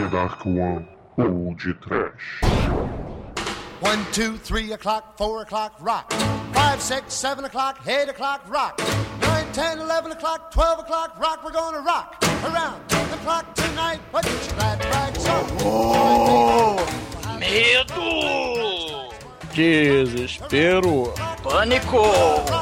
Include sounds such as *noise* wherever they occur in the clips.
The Dark One ou de Trash. One, two, three o'clock, four o'clock, rock. Five, six, seven o'clock, eight o'clock, rock. Nine, ten, eleven o'clock, twelve o'clock, rock. We're gonna rock around the clock tonight. Put your glad rags on. Medo! Desespero. Pânico!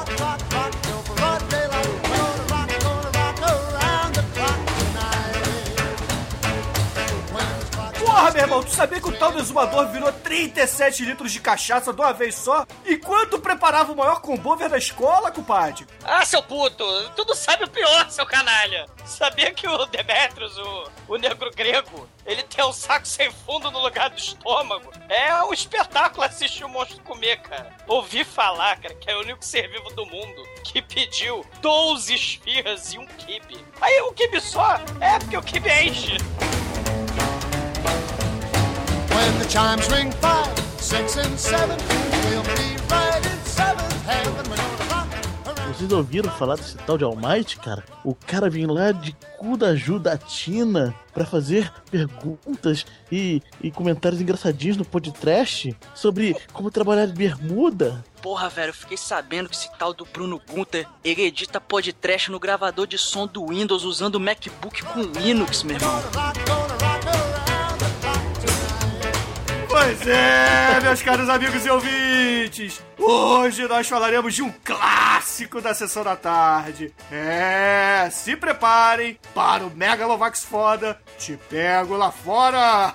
Irmão, tu sabia que o tal do exumador virou 37 litros de cachaça de uma vez só? Enquanto preparava o maior combover da escola, compadre? Ah, seu puto! Tu não sabe o pior, seu canalha! Sabia que o Demetrius, o, o negro grego, ele tem um saco sem fundo no lugar do estômago? É um espetáculo assistir o monstro comer, cara. Ouvi falar, cara, que é o único ser vivo do mundo que pediu 12 esfirras e um kibe. Aí o kibe só é porque o kibe enche. When the chimes ring five, six, and seven, we'll be right in seventh heaven. We're gonna rock around. Vocês ouviram falar desse tal de Almighty, cara? O cara vem lá de cu da Judatina pra fazer perguntas e, e comentários engraçadinhos no podcast sobre como trabalhar de bermuda. Porra, velho, eu fiquei sabendo que esse tal do Bruno Gunter, ele edita podcast no gravador de som do Windows usando o MacBook com Linux, meu irmão. Pois é, meus caros amigos e ouvintes. Hoje nós falaremos de um clássico da sessão da tarde. É, se preparem para o Megalovax foda. Te pego lá fora.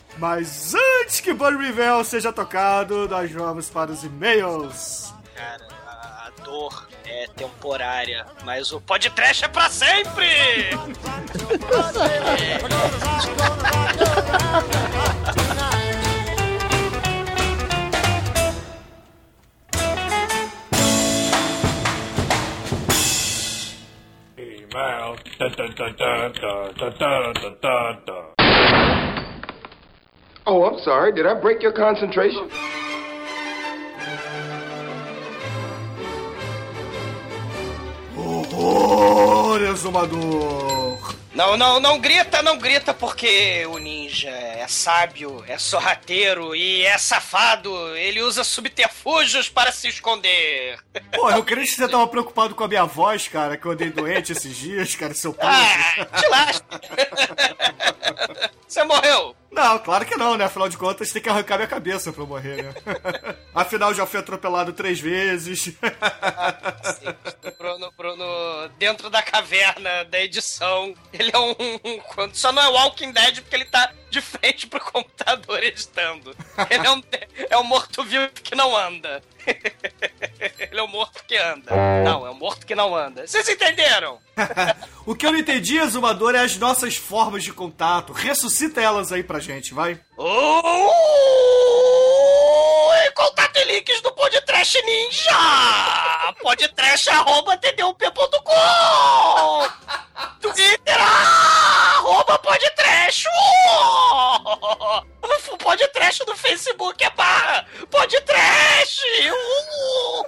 *laughs* Mas antes que Burn Reveal seja tocado, nós vamos para os e-mails. Cara, a, a dor é temporária, mas o podcast é pra sempre! Oh, I'm sorry. Did I break your concentration? Horror, exumador. Não, não, não grita, não grita, porque o ninja é sábio, é sorrateiro e é safado. Ele usa subterfúgios para se esconder. Pô, eu creio que você tava preocupado com a minha voz, cara, que eu andei doente esses dias, cara, seu pai. Ah, te lasca. *laughs* Você morreu. Não, claro que não, né? Afinal de contas, tem que arrancar minha cabeça pra eu morrer, né? *laughs* Afinal, já fui atropelado três vezes. Bruno, Bruno, dentro da caverna da edição, ele é um, um- Só não é Walking Dead porque ele tá de frente pro computador editando. Ele é um, é um morto-vivo que não anda. *laughs* Ele é um morto que anda. Não, é um morto que não anda. Vocês entenderam? *laughs* o que eu não entendi, Exumador, é as nossas formas de contato. Ressuscita elas aí pra gente, vai. Oh, contato e links do Podtrash Ninja! Podtrash.tdup.com Twitter, arroba Podtrash! O Podtrash do Facebook é barra Podtrash! Uh!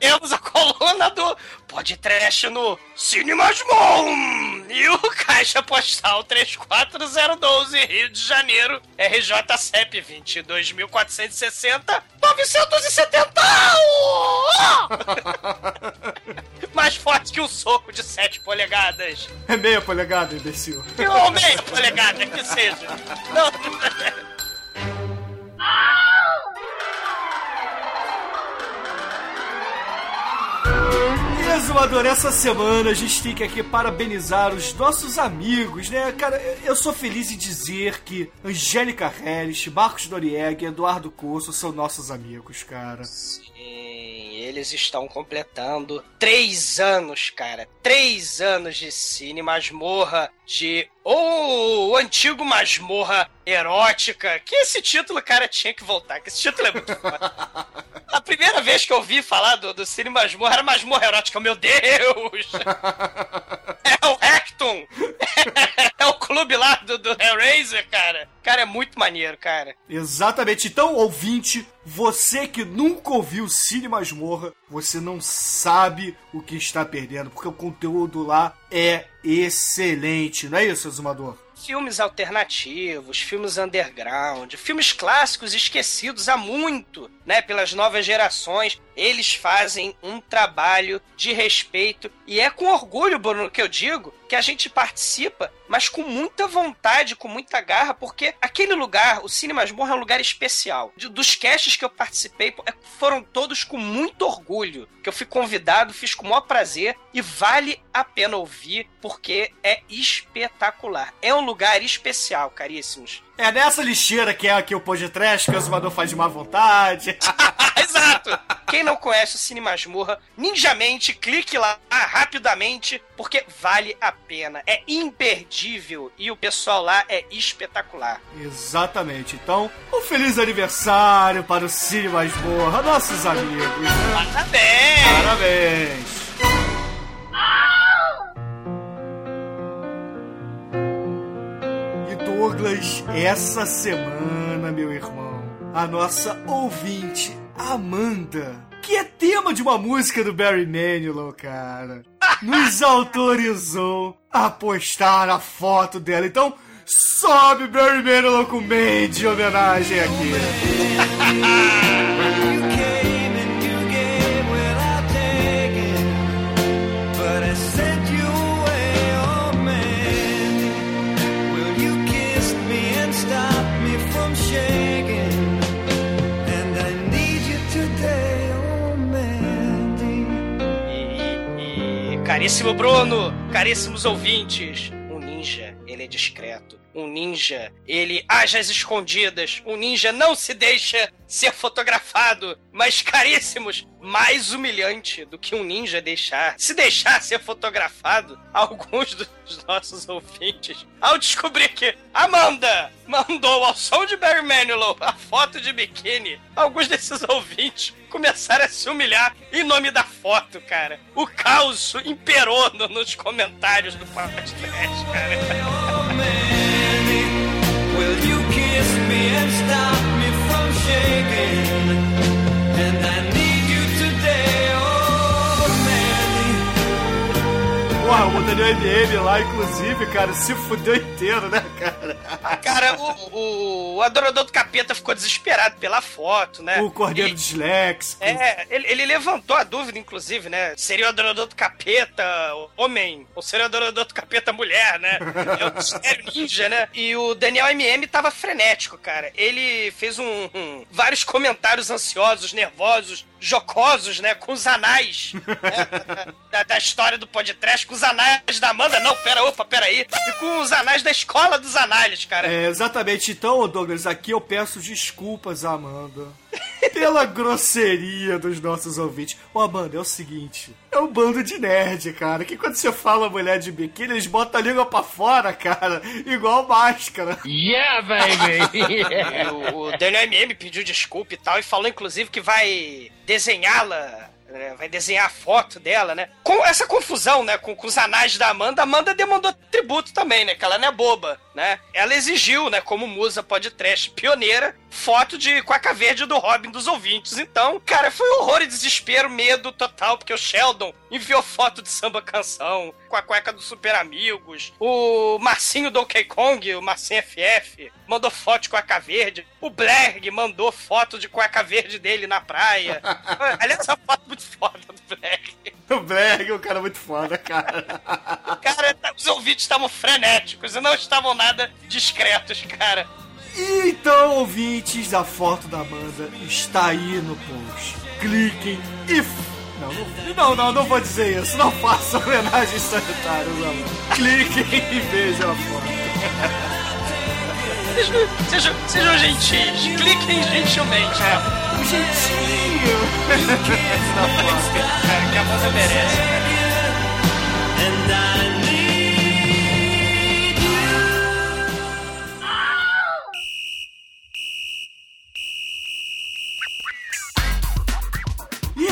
Temos a coluna do Podtrash no Cinemasmon! E o *laughs* Caixa Postal 34012, Rio de Janeiro, RJCEP 22.460 970! Mais forte que um soco de 7 polegadas! É meia polegada, imbecil. Ou meia polegada, que seja! *laughs* Não. *laughs* Exumador, essa semana a gente tem que aqui parabenizar os nossos amigos, né? Cara, eu sou feliz em dizer que Angélica Harris, Marcos Noriega e Eduardo Corso são nossos amigos, cara. Sim, eles estão completando três anos, cara. Três anos de cine masmorra, de. Ou o antigo masmorra erótica. Que esse título, cara, tinha que voltar. Que esse título é muito foda. A primeira vez que eu ouvi falar do, do cine masmorra era masmorra erótica. Meu Deus! *laughs* É o Hecton! *laughs* É o clube clube lá do, do Hellraiser, cara. Cara, é muito maneiro, cara. Exatamente. Então, ouvinte, você que nunca ouviu Cine Masmorra, você não sabe o que está perdendo, porque o conteúdo lá é excelente, não é isso, Exumador? Filmes alternativos, filmes underground, filmes clássicos esquecidos há muito, né, pelas novas gerações. Eles fazem um trabalho de respeito e é com orgulho, Bruno, que eu digo que a gente participa, mas com muita vontade, com muita garra, porque aquele lugar, o Cine Masmorra é um lugar especial. De- dos casts que eu participei, é- foram todos com muito orgulho, que eu fui convidado, fiz com o maior prazer e vale a pena ouvir, porque é espetacular. É um lugar especial, caríssimos. É nessa lixeira que é aqui o podcast, que o Exumador faz de má vontade. *laughs* Exato! Quem não conhece o Cine Masmorra, ninjamente, clique lá rapidamente, porque vale a pena. É imperdível e o pessoal lá é espetacular. Exatamente. Então, um feliz aniversário para o Cine Masmorra, nossos amigos. Parabéns! Parabéns! E Douglas, essa semana, meu irmão, a nossa ouvinte, Amanda, que é tema de uma música do Barry Manilow, cara, nos autorizou a postar a foto dela. Então, sobe Barry Manilow com Mandy em homenagem aqui. *laughs* caríssimo Bruno, caríssimos ouvintes, um ninja, ele é discreto. Um ninja, ele age às escondidas. Um ninja não se deixa ser fotografado. Mas, caríssimos, mais humilhante do que um ninja deixar, se deixar ser fotografado, *laughs* alguns dos nossos ouvintes, ao descobrir que Amanda mandou ao som de Barry Manilow a foto de biquíni, alguns desses ouvintes começaram a se humilhar em nome da foto, cara. O caos imperou no- nos comentários do podcast, cara. stop. Porra, o Daniel MM lá, inclusive, cara, se fudeu inteiro, né, cara? Cara, o, o, adorador do capeta ficou desesperado pela foto, né? O Cordeiro Ele- Disléxico. É, ele, ele levantou a dúvida, inclusive, né? Seria o adorador do capeta homem ou seria o adorador do capeta mulher, né? É o mistério ninja, né? E o Daniel MM tava frenético, cara. Ele fez um, um- vários comentários ansiosos, nervosos, jocosos, né? Com os anais né, *laughs* da, da história do podcast, com os anais da Amanda. Não, pera, opa, pera aí. E com os anais da escola dos anais, cara. É, exatamente. Então, Douglas, aqui eu peço desculpas à Amanda pela grosseria dos nossos ouvintes. Ô, Amanda, é o seguinte: é um bando de nerd, cara. Que quando você fala mulher de biquíni, eles botam a língua pra fora, cara, igual máscara. Yeah, baby! *laughs* E o, o Daniel MM pediu desculpa e tal, e falou inclusive que vai desenhá-la. né, Vai desenhar a foto dela, né? Com essa confusão, né? Com, com os anais da Amanda, a Amanda demandou tributo também, né? Que ela não é boba, né? Ela exigiu, né? Como musa podcast pioneira, foto de cueca verde do Robin dos ouvintes. Então, cara, foi horror e desespero, medo total, porque o Sheldon enviou foto de samba canção com a cueca do Super Amigos. O Marcinho Donkey Kong, o Marcinho FF, mandou foto de cueca verde. O Blerg mandou foto de cueca verde dele na praia. *laughs* Aliás, a foto é muito foda do Blerg. O Blerg é um cara muito foda, cara. Cara, os ouvintes estavam frenéticos e não estavam nada discretos, cara. Então, ouvintes, a foto da Amanda está aí no post. Cliquem e. Não, não, não, não, não vou dizer isso. Não façam homenagens sanitárias, Amanda. Cliquem e vejam a foto. Sejam, sejam, sejam gentis, cliquem gentilmente. É. Um jeitinho. *laughs* Cara, que a moça merece. E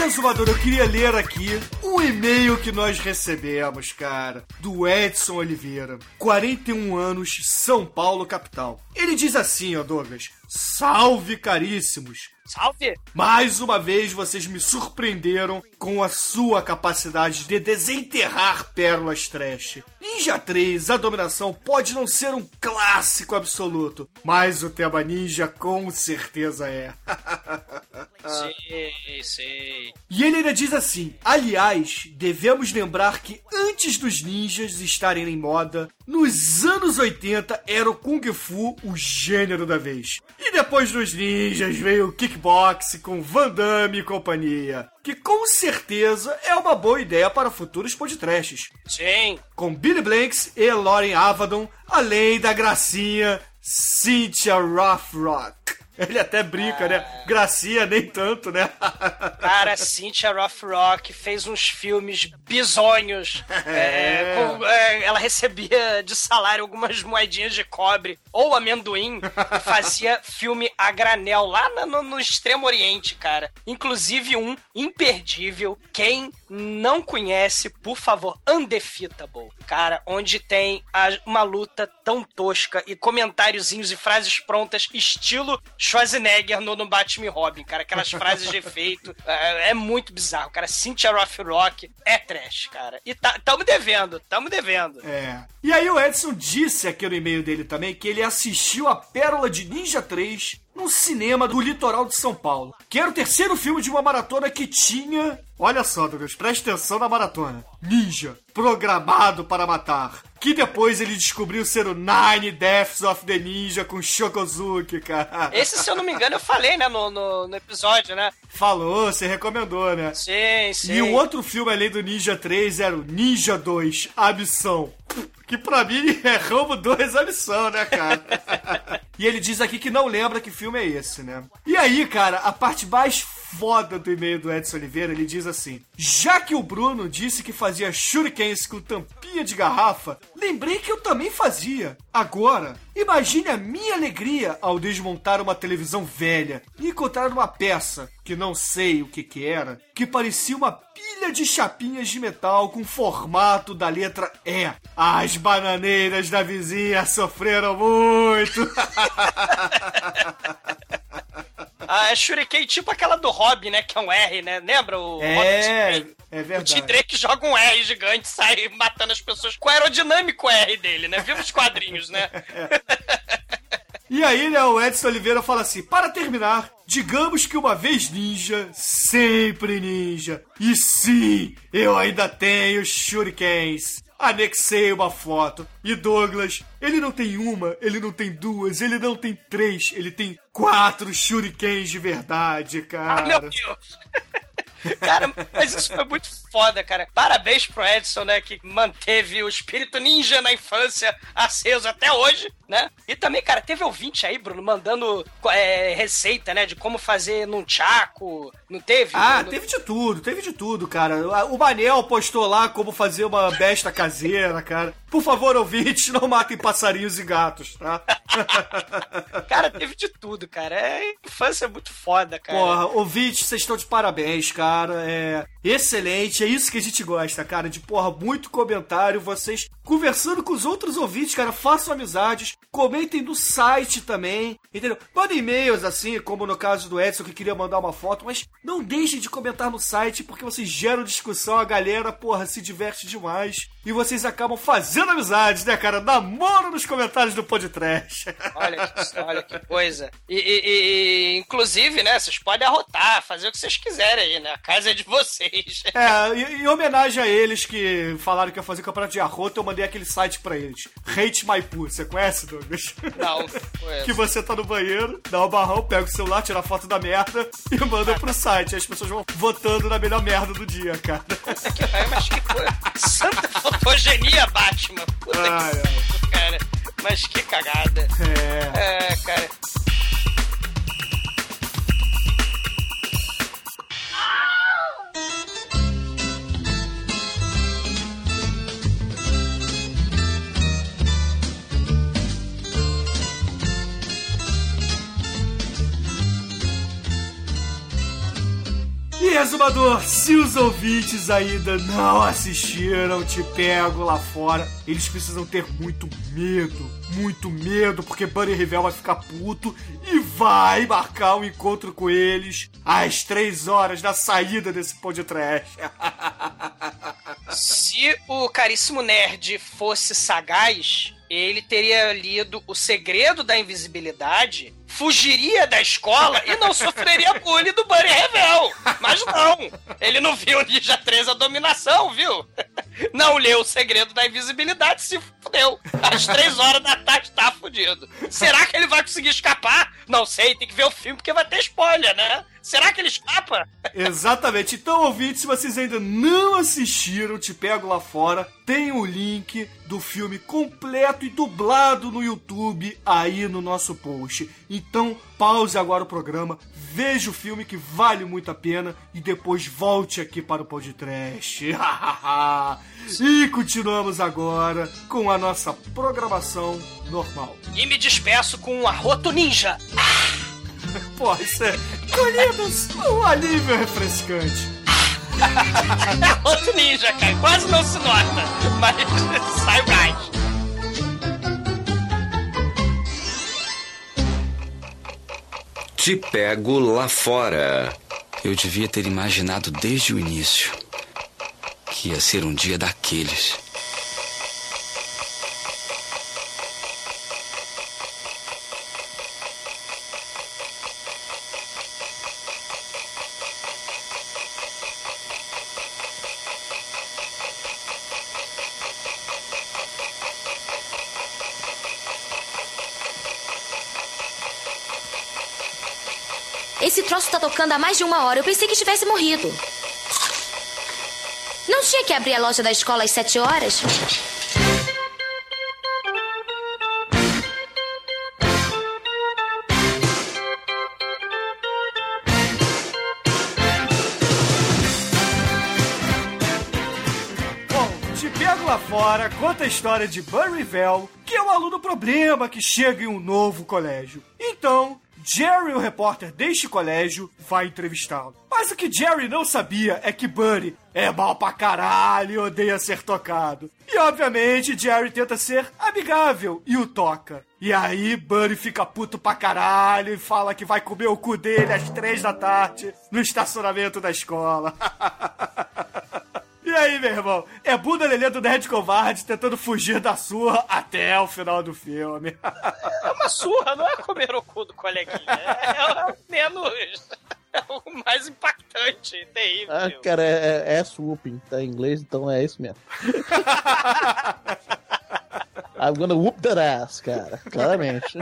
Exumador, eu queria ler aqui um e-mail que nós recebemos, cara, do Edson Oliveira, 41 anos, São Paulo, capital. Ele diz assim, ó, Douglas: Salve, caríssimos! Salve! Mais uma vez vocês me surpreenderam com a sua capacidade de desenterrar pérolas trash. Ninja 3, a dominação pode não ser um clássico absoluto, mas o tema ninja com certeza é. *laughs* Sei, sei. E ele ainda diz assim: aliás, devemos lembrar que antes dos ninjas estarem em moda, nos anos 80 era o Kung Fu o gênero da vez. E depois dos ninjas veio o kickbox com Van Damme e companhia. Que com certeza é uma boa ideia para futuros podcasts. Sim. Com Billy Blanks e Lauren Avadon, além da gracinha Cynthia Rothrock. Ele até brinca, né? Gracinha nem tanto, né? Cara, Cynthia Rothrock fez uns filmes bizonhos. É, com- é, ela recebia de salário algumas moedinhas de cobre ou amendoim e fazia filme a granel lá no, no Extremo Oriente, cara. Inclusive um imperdível. Quem não conhece, por favor, Undefeatable. Cara, onde tem a- uma luta tão tosca e comentáriozinhos e frases prontas, estilo Schwarzenegger no, no Batman Robin, cara. Aquelas frases de efeito. *laughs* É, é muito bizarro, cara. Cynthia Rothrock é trash, cara. E tá, tamo devendo, tamo devendo. É. E aí o Edson disse aqui no e-mail dele também que ele assistiu a Pérola de Ninja 3 num cinema do litoral de São Paulo. Que era o terceiro filme de uma maratona que tinha. Olha só, Douglas, preste atenção na maratona. Ninja, programado para matar. Que depois ele descobriu ser o Nine Deaths of the Ninja com Shokozuki, cara. Esse, se eu não me engano, eu falei, né, no, no, no episódio, né? Falou, você recomendou, né? Sim, sim. E o outro filme além do Ninja 3 era o Ninja 2, A Missão. Que pra mim é Rambo 2, A Missão, né, cara? *laughs* e ele diz aqui que não lembra que filme é esse, né? E aí, cara, a parte mais foda do e-mail do Edson Oliveira, ele diz assim: Já que o Bruno disse que fazia shurikens com tampinha de garrafa, lembrei que eu também fazia. Agora, imagine a minha alegria ao desmontar uma televisão velha e encontrar uma peça, que não sei o que que era, que parecia uma pilha de chapinhas de metal com formato da letra E. As bananeiras da vizinha sofreram muito. *laughs* Ah, é Shuriken tipo aquela do Robin, né? Que é um R, né? Lembra o Robin É, T-Drake? é O verdade. T-Drake joga um R gigante e sai matando as pessoas com o aerodinâmico R dele, né? Viva os quadrinhos, né? E aí, né, o Edson Oliveira fala assim: para terminar, digamos que uma vez ninja, sempre ninja. E sim, eu ainda tenho shurikens. Anexei uma foto. E Douglas, ele não tem uma, ele não tem duas, ele não tem três, ele tem quatro shurikens de verdade, Ah, meu cara. Deus! *laughs* Cara, mas isso foi muito foda, cara. Parabéns pro Edson, né? Que manteve o espírito ninja na infância aceso até hoje, né? E também, cara, teve ouvinte aí, Bruno, mandando é, receita, né? De como fazer num chaco. Não teve? Ah, No- teve de tudo, teve de tudo, cara. O Manel postou lá como fazer uma besta caseira, cara. Por favor, ouvintes, não matem passarinhos e gatos, tá? *laughs* Cara, teve de tudo, cara. É infância muito foda, cara. Porra, ouvintes, vocês estão de parabéns, cara. É excelente, é isso que a gente gosta, cara. De porra, muito comentário. Vocês conversando com os outros ouvintes, cara. Façam amizades, comentem no site também, entendeu? Mandem e-mails, assim, como no caso do Edson que queria mandar uma foto, mas não deixem de comentar no site porque vocês geram discussão, a galera, porra, se diverte demais. E vocês acabam fazendo amizades, né, cara? Namoro nos comentários do Podtrash. Olha, que- olha que coisa. E, e- e- inclusive, né, vocês podem arrotar, fazer o que vocês quiserem aí, né? A casa é de vocês. *laughs* É, em, em homenagem a eles que falaram que ia fazer campeonato de arroto, eu mandei aquele site pra eles. Hate My Poo. Você conhece, Douglas? Não, *laughs* ué. que você tá no banheiro, dá o barrão, pega o celular, tira a foto da merda e manda pro site. Aí as pessoas vão votando na melhor merda do dia, cara. Ai, mas que coisa. *laughs* Santa fotogenia, Batman. Puta Ai, que pariu, cara. Mas que cagada. É. É, cara. E resumador, se os ouvintes ainda não assistiram Te Pego Lá Fora, eles precisam ter muito medo, muito medo, porque Bunny Rivel vai ficar puto e vai marcar um encontro com eles às três horas da saída desse pão de trash. Se o caríssimo nerd fosse sagaz, ele teria lido O Segredo da Invisibilidade, fugiria da escola e não sofreria bullying do Bunny Revel. Mas não, ele não viu Ninja 3 a dominação, viu? Não leu O Segredo da Invisibilidade, se fudeu. Às três horas da tarde tá fudido. Será que ele vai conseguir escapar? Não sei, tem que ver o filme porque vai ter spoiler, né? Será que ele escapa? Exatamente. Então, ouvintes, se vocês ainda não assistiram Te Pego Lá Fora, tem o link do filme completo e dublado no YouTube aí no nosso post. Então, pause agora o programa, veja o filme que vale muito a pena e depois volte aqui para o podcast. *laughs* e continuamos agora com a nossa programação normal. E me despeço com um arroto ninja. *laughs* Pô, isso é. Colhidos, um alívio refrescante. É *laughs* outro ninja, cara. Quase não se nota, mas *laughs* sai o gás. Te pego lá fora. Eu devia ter imaginado desde o início que ia ser um dia daqueles. Esse há mais de uma hora. Eu pensei que tivesse morrido. Não tinha que abrir a loja da escola às sete horas? Fora conta a história de Burry Vell, que é um aluno problema que chega em um novo colégio. Então, Jerry, o repórter deste colégio, vai entrevistá-lo. Mas o que Jerry não sabia é que Buddy é mal pra caralho e odeia ser tocado. E obviamente Jerry tenta ser amigável e o toca. E aí Buddy fica puto pra caralho e fala que vai comer o cu dele às três da tarde no estacionamento da escola. *laughs* E aí, meu irmão? É bunda lelê do Nerd Covarde tentando fugir da surra até o final do filme. É uma surra, não é comer o cu do coleguinha. É, é o menos. É o mais impactante, terrível. Ah, cara, é, é, é swooping, tá em inglês, então é isso mesmo. *laughs* I'm gonna whoop that ass, cara, claramente.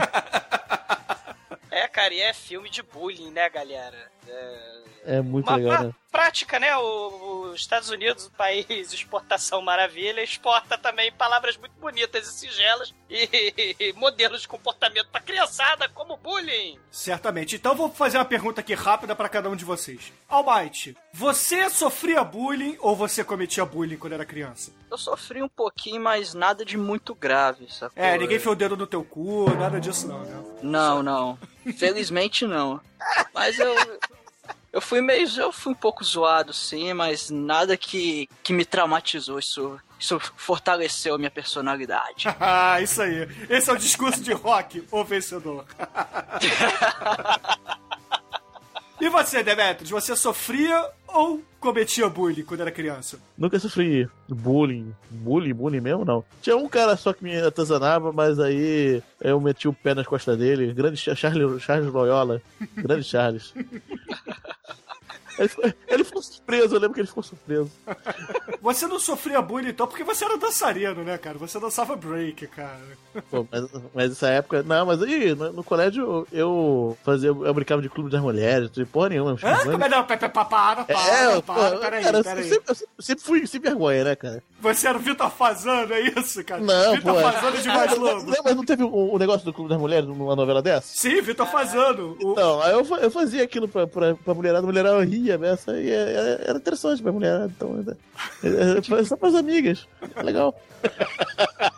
É, cara, e é filme de bullying, né, galera? É, É muito uma legal, pra- né? prática, né? O- os Estados Unidos, o país exportação maravilha, exporta também palavras muito bonitas e singelas e modelos de comportamento pra criançada, como bullying. Certamente. Então vou fazer uma pergunta aqui rápida pra cada um de vocês. Almighty, você sofria bullying ou você cometia bullying quando era criança? Eu sofri um pouquinho, mas nada de muito grave, sacou? É, ninguém fez o dedo no teu cu, nada disso não, né? Não, não. *laughs* Felizmente não. Mas eu. Eu fui meio. Eu fui um pouco zoado, sim, mas nada que, que me traumatizou. Isso, isso fortaleceu a minha personalidade. *laughs* Ah, isso aí. Esse é o discurso de rock, o vencedor. *laughs* e você, Demetrius, você sofria ou cometia bullying quando era criança? Nunca sofri bullying. Bullying, bullying mesmo, não. Tinha um cara só que me atazanava, mas aí eu meti o pé nas costas dele. Grande Cha- Charles, Charles Loyola. Grande Charles. *laughs* Ele ficou, ele ficou surpreso, eu lembro que ele ficou surpreso. Você não sofria bullying então porque você era dançarino, né, cara? Você dançava break, cara. Pô, mas, mas nessa época. Não, mas aí, no, no colégio eu fazia. Eu brincava de clube das mulheres, não tinha porra nenhuma. Hã? Como é não? Para, para, É, para, pô, peraí, cara, peraí. eu sempre, eu sempre fui sem vergonha, né, cara? Você era o Vitor Fazano, é isso, cara? Não, Vitor pô. é. Fazano de mais lobo. Lembra, não teve o, o negócio do Clube das Mulheres numa novela dessa? Sim, Vitor Fazano. O... Então, aí eu, eu fazia aquilo pra, pra, pra mulherada, a mulherada ria, essa, e é- era interessante pra mulherada, então, é, é, é, só pras amigas, legal.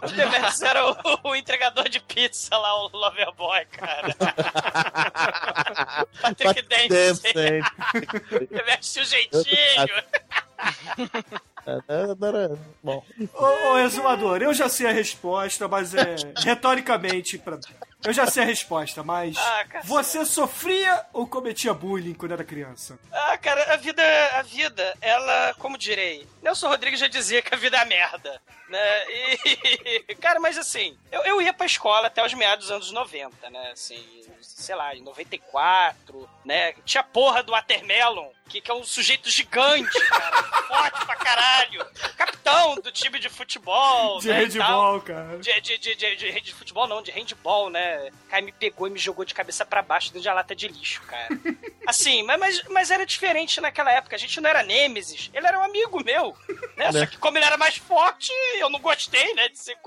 O Demetrius era o, o entregador de pizza lá, o Loverboy, cara. *laughs* Patrick Dempsey. Demetrius tinha o jeitinho. É, era, bom, Ô, ô, exumador, eu já sei a resposta, mas é retoricamente pra Eu já sei a resposta, mas Ah, você sofria ou cometia bullying quando era criança? Ah, cara, a vida, a vida, ela, como direi, Nelson Rodrigues já dizia que a vida é merda, né? E, *laughs* cara, mas assim, eu, eu ia pra escola até os meados dos anos 90, né? Assim, sei lá, em 94, né? Tinha porra do Watermelon, que, que é um sujeito gigante, cara, forte pra caralho, capitão do time de futebol, De né, handball, cara. De, de, de, de, de, de futebol não, de handball, né? O cara me pegou e me jogou de cabeça pra baixo dentro de uma lata de lixo, cara. *laughs* Assim, mas, mas, mas era diferente naquela época. A gente não era Nêmesis, ele era um amigo meu. Né? Só Né? que como ele era mais forte, eu não gostei, né? De ser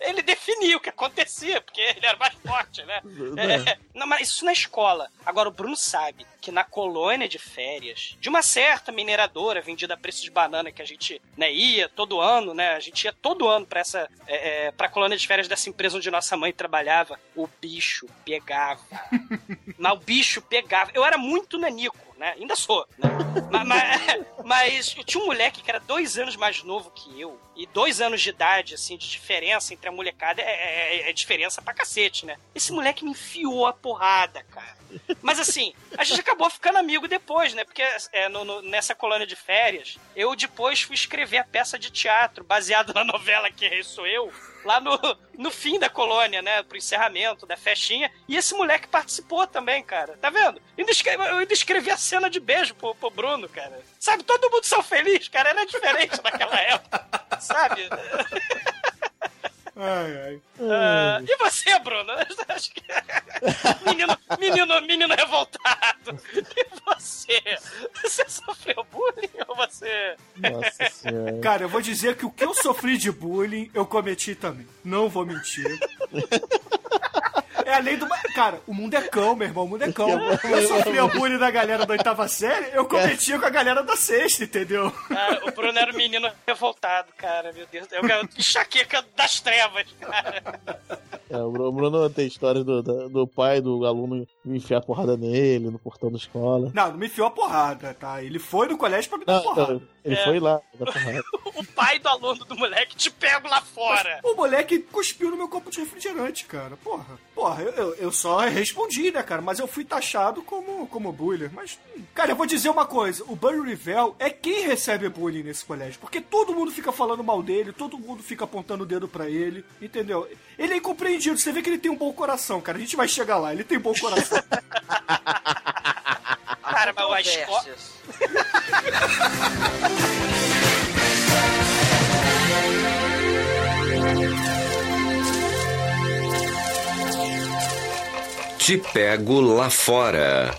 Ele definia o que acontecia, porque ele era mais forte, né? *laughs* É, não, mas isso na escola. Agora, o Bruno sabe que na colônia de férias, de uma certa mineradora vendida a preço de banana que a gente né, ia todo ano, né? A gente ia todo ano pra essa é, é, pra colônia de férias dessa empresa onde nossa mãe trabalhava. O bicho pegava. *laughs* mas o bicho pegava. Eu era muito nanico, né? Ainda sou, né? mas, mas, *laughs* mas eu tinha um moleque que era dois anos mais novo que eu. E dois anos de idade, assim, de diferença entre a molecada é, é- é diferença pra cacete, né? Esse moleque me enfiou a porrada, cara. Mas assim, a gente acabou ficando amigo depois, né? Porque é, no- no- nessa colônia de férias, eu depois fui escrever a peça de teatro baseada na novela Que Rei Sou Eu, lá no, no fim da colônia, né? Pro encerramento da festinha. E esse moleque participou também, cara. Tá vendo? Eu ainda escrevi a cena de beijo pro, pro Bruno, cara. Sabe, todo mundo são feliz, cara. Era diferente naquela época. Sabe? *laughs* Ai, ai. Ah, e você, Bruno? *laughs* Acho que- menino, menino, menino revoltado. E você? Você sofreu bullying ou você. nossa senhora. Cara, eu vou dizer que o que eu sofri de bullying, eu cometi também. Não vou mentir. *laughs* É a lei do. Cara, o mundo é cão, meu irmão. O mundo é cão. Eu sofria bullying da galera da oitava série, eu cometia com a galera da sexta, entendeu? Cara, o Bruno era um menino revoltado, cara. Meu Deus. É o garoto enxaqueca das trevas, cara. É, o Bruno- tem histórias do, do pai do aluno me enfiar porrada nele no portão da escola. Não, não me enfiou a porrada, tá? Ele foi no colégio pra me dar Não, porrada. não, ele É. foi lá dar porrada. *laughs* O pai do aluno do moleque te pego lá fora. O moleque cuspiu no meu copo de refrigerante, cara. Porra. Porra, eu, eu, eu só respondi, né, cara? Mas eu fui taxado como, como bullying. Mas, cara, eu vou dizer uma coisa. O Barry Rivel é quem recebe bullying nesse colégio. Porque todo mundo fica falando mal dele, todo mundo fica apontando o dedo pra ele, entendeu? Ele é incompreendido. Você vê que ele tem um bom coração, cara. A gente vai chegar lá. Ele tem bom coração. *laughs* Cara, mas a escola. *laughs* Te pego lá fora.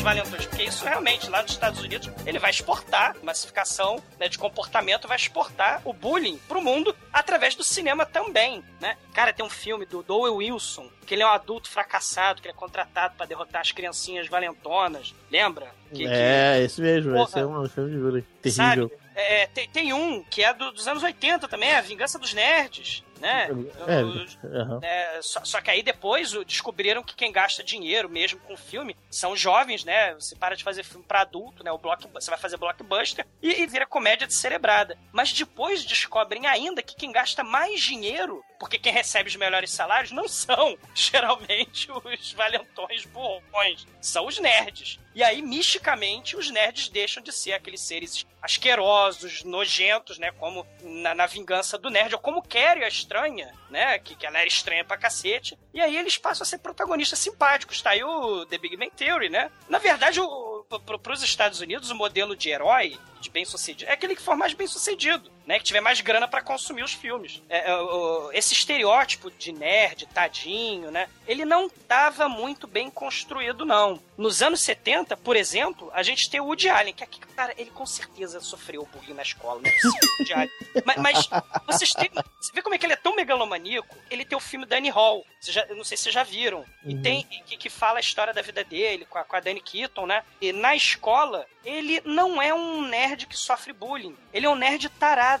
Valentões, porque isso realmente, lá nos Estados Unidos, ele vai exportar massificação né, de comportamento, vai exportar o bullying pro mundo através do cinema também, né? Cara, tem um filme do Dowell Wilson, que ele é um adulto fracassado, que ele é contratado pra derrotar as criancinhas valentonas, lembra? Que- que- É, esse mesmo, Porra. esse é um filme de bullying. Sabe? Terrível. É, tem, tem um que é do- dos anos 80 também, A Vingança dos Nerds, né? É, Os- aham. é, só, só que aí depois descobriram que quem gasta dinheiro mesmo com filme são jovens, né? Você para de fazer filme pra adulto, né? O block, você vai fazer blockbuster e, e vira comédia descerebrada. Mas depois descobrem ainda que quem gasta mais dinheiro, porque quem recebe os melhores salários não são *laughs* geralmente os valentões burrões, são os nerds. E aí, misticamente, os nerds deixam de ser aqueles seres asquerosos, nojentos, né? Como na, na vingança do nerd, ou como Carrie, a estranha, né? Que, que ela era estranha pra cacete. E aí eles passam a ser protagonistas simpáticos. Tá aí o The Big Bang Theory, né? Na verdade, o, pro, pros Estados Unidos, o modelo de herói, de bem sucedido, é aquele que for mais bem sucedido. Né, que tiver mais grana para consumir os filmes. É, é, o, esse estereótipo de nerd, tadinho, né, ele não estava muito bem construído, não. Nos anos 70, por exemplo, a gente tem o Woody Allen, que aqui, cara, ele com certeza sofreu bullying na escola, não é possível, Woody Allen. Mas, mas vocês têm, você vê como é que ele é tão megalomaníaco? Ele tem o filme Danny Hall, você já, eu não sei se vocês já viram, e tem, que, que fala a história da vida dele com a, com a Danny Keaton, né, e na escola, ele não é um nerd que sofre bullying, ele é um nerd tarado.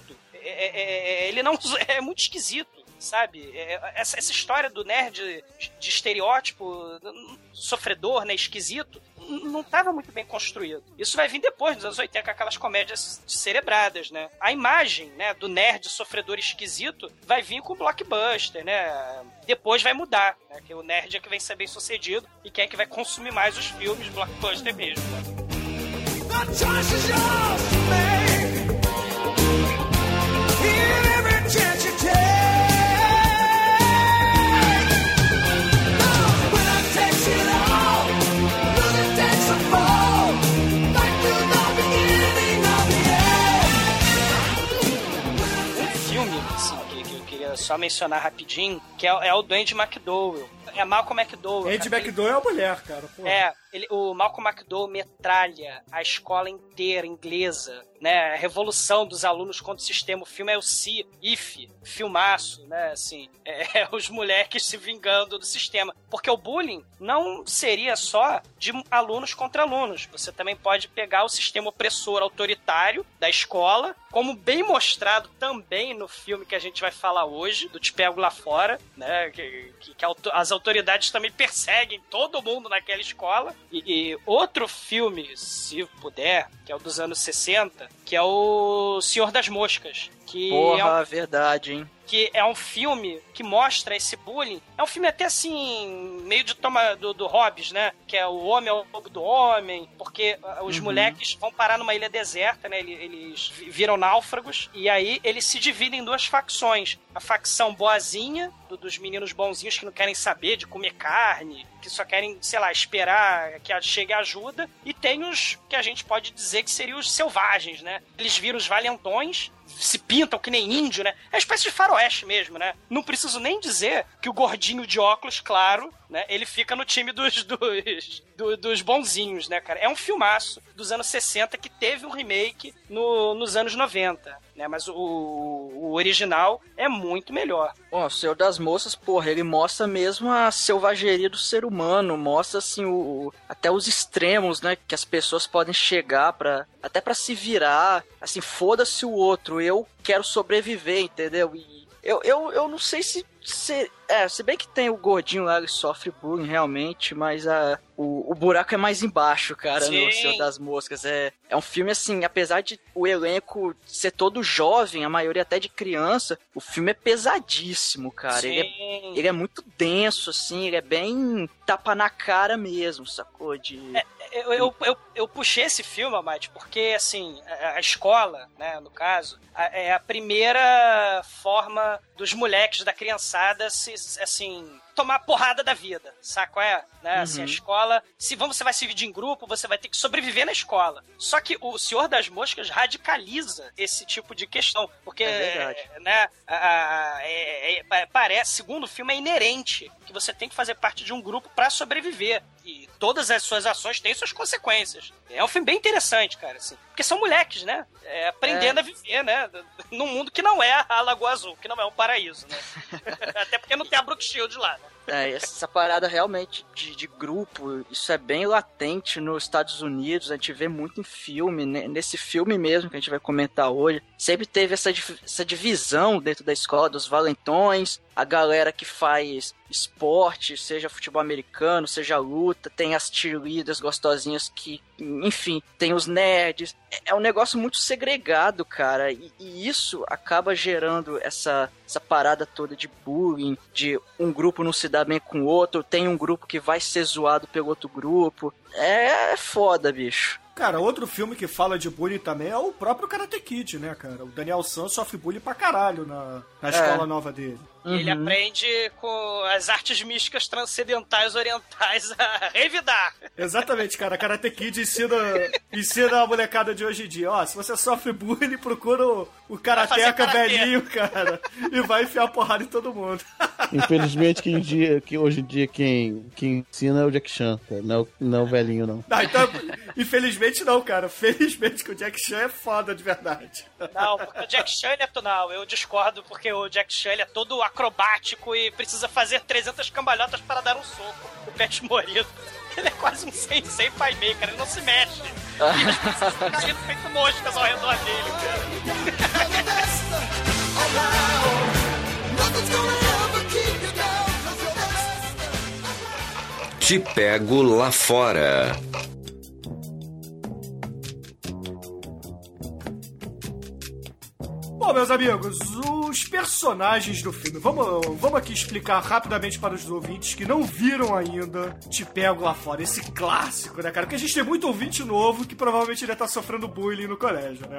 É, é, é, ele não é muito esquisito sabe? É, essa, essa história do nerd de estereótipo sofredor, né, esquisito, não estava muito bem construído. Isso vai vir depois, nos anos 80, com aquelas comédias cerebradas, né? A imagem, né, do nerd sofredor esquisito vai vir com o blockbuster, né? Depois vai mudar, né? Que o nerd é que vem ser bem sucedido e quem é que vai consumir mais os filmes blockbuster mesmo, né? Só mencionar rapidinho, que é, é o do Andy McDowell. É Malcolm McDowell. Andy McDowell é a mulher, cara. Pô. É, ele, o Malcolm McDowell metralha a escola inteira inglesa, né? A revolução dos alunos contra o sistema. O filme é o Si, IF, filmaço, né? Assim, é, é, os moleques se vingando do sistema. Porque o bullying não seria só de alunos contra alunos. Você também pode pegar o sistema opressor autoritário da escola, como bem mostrado também no filme que a gente vai falar hoje, do Te Pego Lá Fora, né? Que, que, que as autoridades também perseguem todo mundo naquela escola. E, e, outro filme, se puder, que é o dos anos 60, que é o Senhor das Moscas. Que Porra, é um... verdade, hein? Que é um filme que mostra esse bullying. É um filme até assim, meio de toma do, do Hobbes, né? Que é o homem é o lobo do homem, porque uh, os uhum. moleques vão parar numa ilha deserta, né? Eles, eles viram náufragos, e aí eles se dividem em duas facções. A facção boazinha, do, dos meninos bonzinhos que não querem saber de comer carne, que só querem, sei lá, esperar que chegue ajuda, e tem os que a gente pode dizer que seriam os selvagens, né? Eles viram os valentões, se pintam que nem índio, né? É uma espécie de faroeste mesmo, né? Não preciso nem dizer que o gordinho de óculos, claro, né? Ele fica no time dos, *laughs* dos, do, dos bonzinhos, né, cara? É um filmaço dos anos 60 que teve um remake no, nos anos 90, né? Mas o, o original é muito melhor. Bom, o Senhor das Moças, porra, ele mostra mesmo a selvageria do ser humano, mostra, assim, o, até os extremos, né, que as pessoas podem chegar para até para se virar, assim, foda-se o outro, eu quero sobreviver, entendeu? E eu, eu, eu não sei se se, é, se bem que tem o gordinho lá, ele sofre bullying realmente, mas a, o, o buraco é mais embaixo, cara, Sim. no Senhor das Moscas. É, é um filme assim, apesar de o elenco ser todo jovem, a maioria até de criança, o filme é pesadíssimo, cara. Ele é, ele é, muito denso, assim, ele é bem tapa na cara mesmo, sacou? De... É, eu, eu, eu, eu, puxei esse filme, Amate, porque, assim, a, a, escola, né, no caso, a, é a primeira forma dos moleques, da criançada, se, assim, tomar porrada da vida, saco é? Né? Uhum. Assim, a escola, se vamos, você vai se dividir em grupo, você vai ter que sobreviver na escola. Só que o Senhor das Moscas radicaliza esse tipo de questão, porque, é né, a, a, é, é, parece, segundo o filme, é inerente que você tem que fazer parte de um grupo para sobreviver. E todas as suas ações têm suas consequências. É um filme bem interessante, cara, assim. Porque são moleques, né? É, aprendendo é. a viver, né? Num mundo que não é a Lagoa Azul, que não é um paraíso, né? *laughs* Até porque não tem a Brook Shield lá, né? É, essa parada realmente de, de, grupo, isso é bem latente nos Estados Unidos, a gente vê muito em filme, né? nesse filme mesmo que a gente vai comentar hoje, sempre teve essa, essa divisão dentro da escola dos valentões, a galera que faz esporte, seja futebol americano, seja luta, tem as cheerleaders gostosinhas que, enfim, tem os nerds. É um negócio muito segregado, cara, e, e isso acaba gerando essa, essa parada toda de bullying, de um grupo não se dar bem com o outro, tem um grupo que vai ser zoado pelo outro grupo. É foda, bicho. Cara, outro filme que fala de bullying também é o próprio Karate Kid, né, cara? O Daniel San sofre bullying pra caralho na, na É. escola nova dele. E ele Uhum. aprende com as artes místicas transcendentais orientais a revidar. Exatamente, cara. Karate Kid ensina, ensina a molecada de hoje em dia. Ó, se você sofre bullying, procura o, o Karateca karatê. velhinho, cara. E vai enfiar porrada em todo mundo. Infelizmente, que, em dia, que hoje em dia quem, quem ensina é o Jack Chan, cara, não, é o- não é o velhinho, não. Não, então, infelizmente não, cara. Felizmente que o Jack Chan é foda de verdade. Não, porque o Jack Chan é tonal. Eu discordo porque o Jack Chan é todo acrobático e precisa fazer 300 cambalhotas para dar um soco. O Pet Morito. *laughs* Ele é quase um sensei pai meio, cara. Ele não se mexe. *laughs* E as pessoas ficam caindo feito moscas ao redor dele, cara. Te pego lá fora. Bom, meus amigos, os personagens do filme. Vamos, vamos aqui explicar rapidamente para os ouvintes que não viram ainda Te Pego Lá Fora, esse clássico, né, cara? Porque a gente tem muito ouvinte novo que provavelmente ainda tá sofrendo bullying no colégio, né?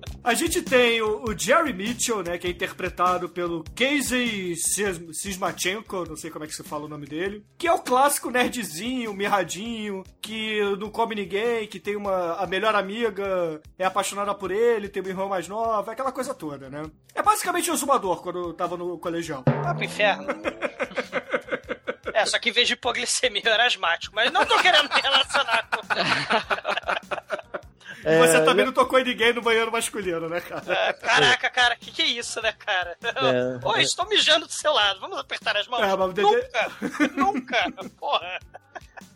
*laughs* A gente tem o, o Jerry Mitchell, né, que é interpretado pelo Casey Sis- Sismachenko, não sei como é que se fala o nome dele, que é o clássico nerdzinho, mirradinho, que não come ninguém, que tem uma a melhor amiga, é apaixonada por ele, tem uma irmã mais nova, aquela coisa toda, né? É basicamente o Zumador quando eu tava no colegial. Vai pro inferno. É, só que em vez de hipoglicemia eu era asmático. Mas não tô querendo me relacionar com. *laughs* E você É, também não tocou em ninguém no banheiro masculino, né, cara? É, Caraca, cara, que que é isso, né, cara? É. Oi, estou mijando do seu lado. Vamos apertar as mãos? É, mas Nunca, *laughs* nunca. Porra.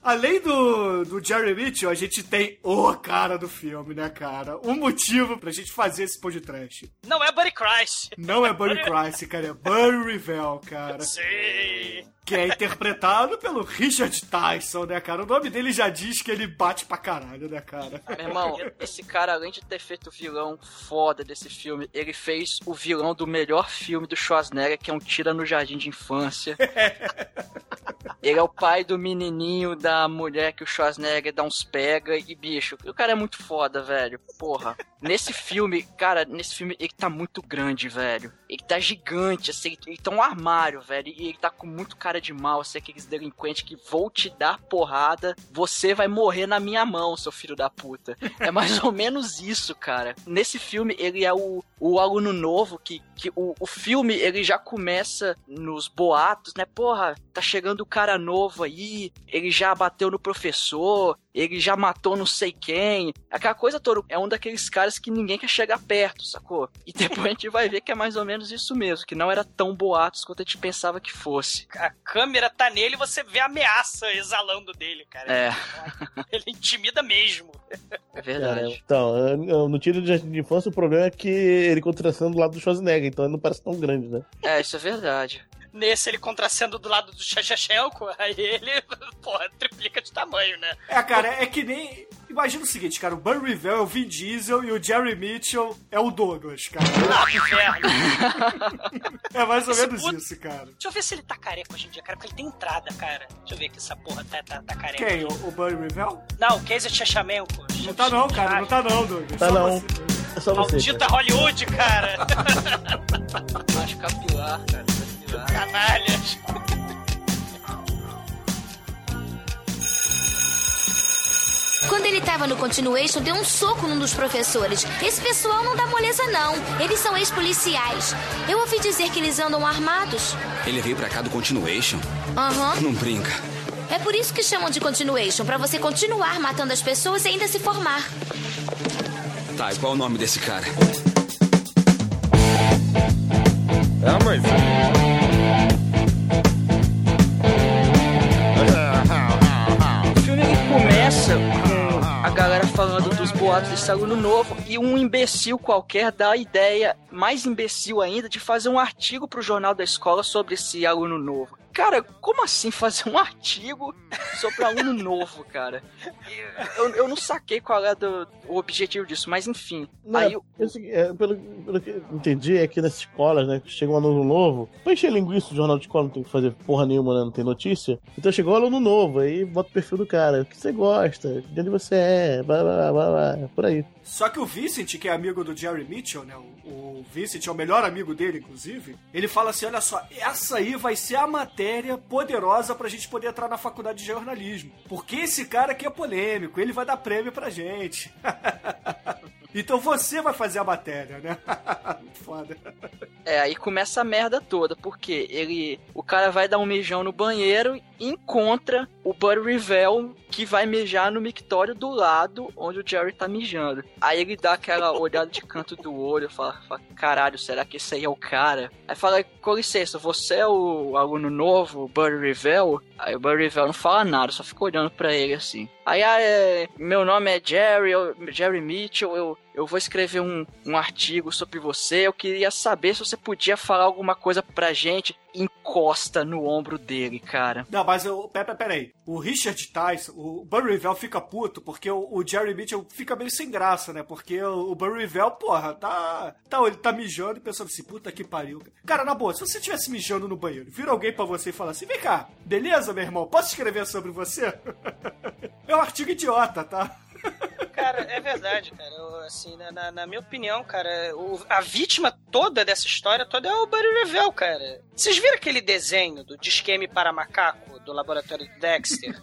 Além do, do Jerry Mitchell, a gente tem o cara do filme, né, cara? O motivo pra gente fazer esse podcast. Não é Buddy Christ. Não é Buddy Christ, cara, é Buddy Revell, cara. Sim. Que é interpretado pelo Richard Tyson, né, cara? O nome dele já diz que ele bate pra caralho, né, cara? Meu irmão, esse cara, além de ter feito o vilão foda desse filme, ele fez o vilão do melhor filme do Schwarzenegger, que é um Tira no Jardim de Infância. *laughs* Ele é o pai do menininho da mulher que o Schwarzenegger dá uns pega e bicho. O cara é muito foda, velho. Porra. Nesse filme, cara, nesse filme ele tá muito grande, velho. Ele tá gigante, assim, ele tá um armário, velho. E ele tá com muito cara de mal, assim, aqueles delinquentes que vou te dar porrada, você vai morrer na minha mão, seu filho da puta. É mais ou menos isso, cara. Nesse filme, ele é o, o aluno novo, que, que o, o filme, ele já começa nos boatos, né? Porra, tá chegando o cara novo aí, ele já bateu no professor, ele já matou não sei quem. Aquela coisa toda. É um daqueles caras que ninguém quer chegar perto, sacou? E *laughs* depois a gente vai ver que é mais ou menos isso mesmo, que não era tão boatos quanto a gente pensava que fosse. A câmera tá nele e você vê a ameaça exalando dele, cara. É, *laughs* Ele intimida mesmo. é Cara, verdade. então, no tiro de infância, o problema é que ele contrastando do lado do Schwarzenegger, então ele não parece tão grande, né? É, isso é verdade. Nesse, ele contracendo do lado do Chachachenko, *laughs* aí ele, porra, triplica de tamanho, né? É, cara, é que nem. Imagina o seguinte, cara, o Buddy Revell é o Vin Diesel e o Jerry Mitchell é o Douglas, cara. *laughs* Ah, que inferno. É mais ou Esse menos puto- isso, cara. Deixa eu ver se ele tá careca hoje em dia, cara, porque ele tem entrada, cara. Deixa eu ver que essa porra tá, tá, tá careca. Quem? O, o Revell? Não, o Casey Chachamenko. Não tá não, cara, não tá não, Douglas. Tá Só não. você. É só você. Maldita cara. Hollywood, cara. *laughs* Acho capilar, cara. Canalhas. Quando ele tava no Continuation, deu um soco num dos professores. Esse pessoal não dá moleza, não. Eles são ex-policiais. Eu ouvi dizer que eles andam armados. Ele veio pra cá do Continuation? Aham. Não brinca. É por isso que chamam de Continuation, pra você continuar matando as pessoas e ainda se formar. Tá, e qual é o nome desse cara? É, mas. O filme começa com a galera falando dos boatos desse aluno novo e um imbecil qualquer dá a ideia, mais imbecil ainda, de fazer um artigo pro jornal da escola sobre esse aluno novo. Cara, como assim fazer um *laughs* artigo sobre aluno novo, cara? Eu, eu não saquei qual é do, o objetivo disso, mas enfim. Não, aí, é o seguinte, é, pelo, pelo que eu entendi, é que nas escolas, né, chega um aluno novo, pra encher linguiça, o jornal de escola não tem que fazer porra nenhuma, né, não tem notícia. Então chegou um aluno novo, aí bota o perfil do cara, o que você gosta, de onde você é, blá, blá, blá, blá, por aí. Só que o Vincent, que é amigo do Jerry Mitchell, né? O, o Vincent é o melhor amigo dele, inclusive. Ele fala assim: olha só, essa aí vai ser a matéria poderosa pra gente poder entrar na faculdade de jornalismo. Porque esse cara aqui é polêmico, ele vai dar prêmio pra gente. *laughs* então você vai fazer a matéria, né? *laughs* Foda. É, aí começa a merda toda, porque ele. O cara vai dar um mijão no banheiro e encontra o Buddy Revell que vai mijar no mictório do lado onde o Jerry tá mijando. Aí ele dá aquela olhada de canto do olho, fala, fala caralho, será que esse aí é o cara? Aí fala, com licença, você é o aluno novo, o Buddy Revell? Aí o Buddy Revell não fala nada, só fica olhando pra ele assim. Aí, ah, é, meu nome é Jerry, eu, Jerry Mitchell, eu, eu vou escrever um, um artigo sobre você, eu queria saber se você podia falar alguma coisa pra gente. Encosta no ombro dele, cara. Não, mas eu. Pera, pera aí. O Richard Tyson, o Burry Revell fica puto porque o, o, Jerry Mitchell fica meio sem graça, né? Porque o, o Burry Revell, porra, tá. Tá, ele tá mijando e pensando assim, puta que pariu. Cara, na boa, se você estivesse mijando no banheiro, vira alguém pra você e fala assim: vem cá, beleza, meu irmão? Posso escrever sobre você? *laughs* é um artigo idiota, tá? Cara, é verdade, cara. Eu, assim, na, na, na, minha opinião, cara, o, a vítima toda dessa história toda é o Barry Revel, cara. Vocês viram aquele desenho do Disqueme para Macaco, do laboratório do Dexter?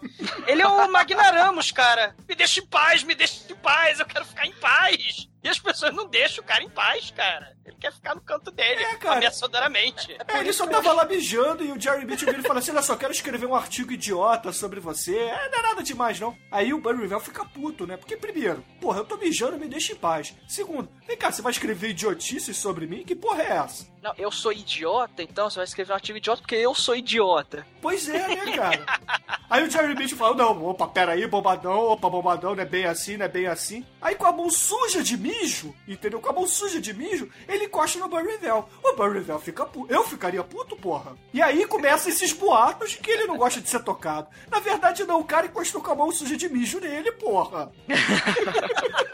Ele é o Magnaramos, cara. Me deixa em paz, me deixa em paz, eu quero ficar em paz. E as pessoas não deixam o cara em paz, cara. Ele quer ficar no canto dele, é, cara. ameaçadoramente. É, ele só tava lá mijando e o Jerry Mitchell ele fala assim: Olha só, quero escrever um artigo idiota sobre você. É, não é nada demais, não. Aí o Barry Revell fica puto, né? Porque, primeiro, porra, eu tô mijando, me deixa em paz. Segundo, vem cá, você vai escrever idiotices sobre mim? Que porra é essa? Não, eu sou idiota, então você vai escrever um artigo idiota porque eu sou idiota. Pois é, né, cara? *laughs* Aí o Jerry Mitchell fala: Não, opa, peraí, bombadão, opa, bombadão, não é bem assim, não é bem assim. Aí com a mão suja de mijo, entendeu? Com a mão suja de mijo, ele encosta no Barry Revell. O Barry Revell fica puto. Eu ficaria puto, porra. E aí começam esses boatos de que ele não gosta de ser tocado. Na verdade, não, o cara encostou com a mão suja de mijo nele, porra. *laughs*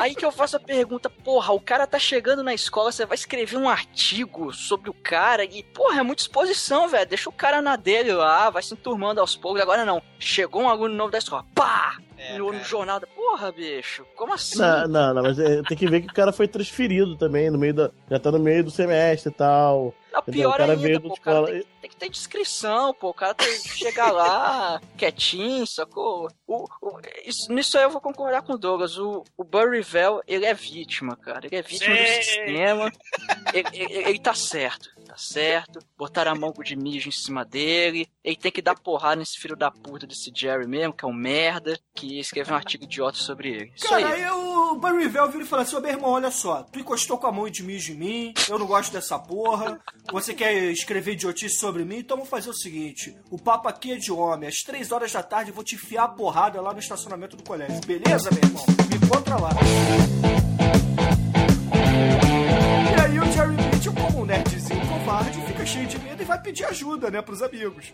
Aí que eu faço a pergunta, porra, o cara tá chegando na escola, você vai escrever um artigo sobre o cara e, porra, é muita exposição, velho. Deixa o cara na dele lá, vai se enturmando aos poucos. Agora não, chegou um aluno novo da escola, pá! É, no, no, jornal. Porra, bicho, como assim? Não, não, não mas é, tem que ver que o cara foi transferido também, no meio da. Já tá no meio do semestre e tal. Não, pior o cara ainda, veio pô, o cara tem, tem, que ter descrição, pô. O cara tem que chegar lá *laughs* quietinho, sacou? O, o, isso, nisso aí eu vou concordar com o Douglas. O, o Burry Vell, ele é vítima, cara. Ele é vítima Sim. do sistema. ele, ele, ele tá certo tá certo, botaram a mão de mijo em cima dele, ele tem que dar porrada nesse filho da puta desse Jerry mesmo, que é um merda, que escreveu um artigo idiota sobre ele. Isso Cara, aí, o Barry Vel vira e fala assim, ô meu irmão, olha só, tu encostou com a mão de mijo em mim, eu não gosto dessa porra, você quer escrever idiotice sobre mim, então vamos fazer o seguinte, o papo aqui é de homem, às três horas da tarde eu vou te enfiar a porrada lá no estacionamento do colégio, beleza, meu irmão? Me encontra lá. Covarde, fica cheio de medo e vai pedir ajuda, né, pros amigos.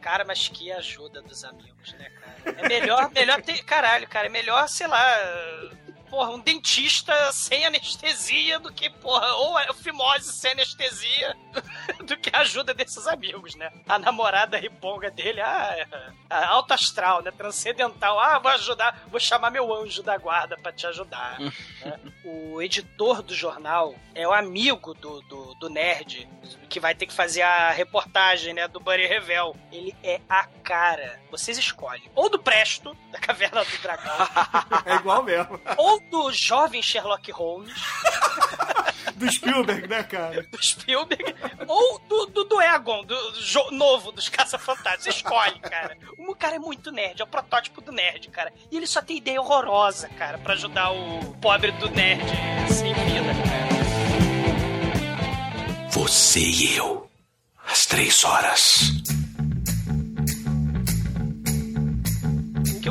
Cara, mas que ajuda dos amigos, né, cara? É melhor, melhor ter. Caralho, cara, é melhor, sei lá porra, um dentista sem anestesia do que, porra, ou a fimose sem anestesia *laughs* do que a ajuda desses amigos, né? A namorada riponga dele, ah, é, alto astral, né? Transcendental, ah, vou ajudar, vou chamar meu anjo da guarda para te ajudar. *laughs* né? O editor do jornal é o amigo do, do, do, nerd que vai ter que fazer a reportagem, né, do Buddy Revel. Ele é a cara. Vocês escolhem. Ou do Presto, da Caverna do Dragão. *laughs* é igual mesmo. Ou do jovem Sherlock Holmes. *laughs* do Spielberg, né, cara? Do Spielberg. Ou do, do, do Egon, do, do novo dos Caça-Fantasmas. Escolhe, cara. O cara é muito nerd, é o protótipo do nerd, cara. E ele só tem ideia horrorosa, cara, para ajudar o pobre do nerd sem vida, cara. Você e eu. Às três horas.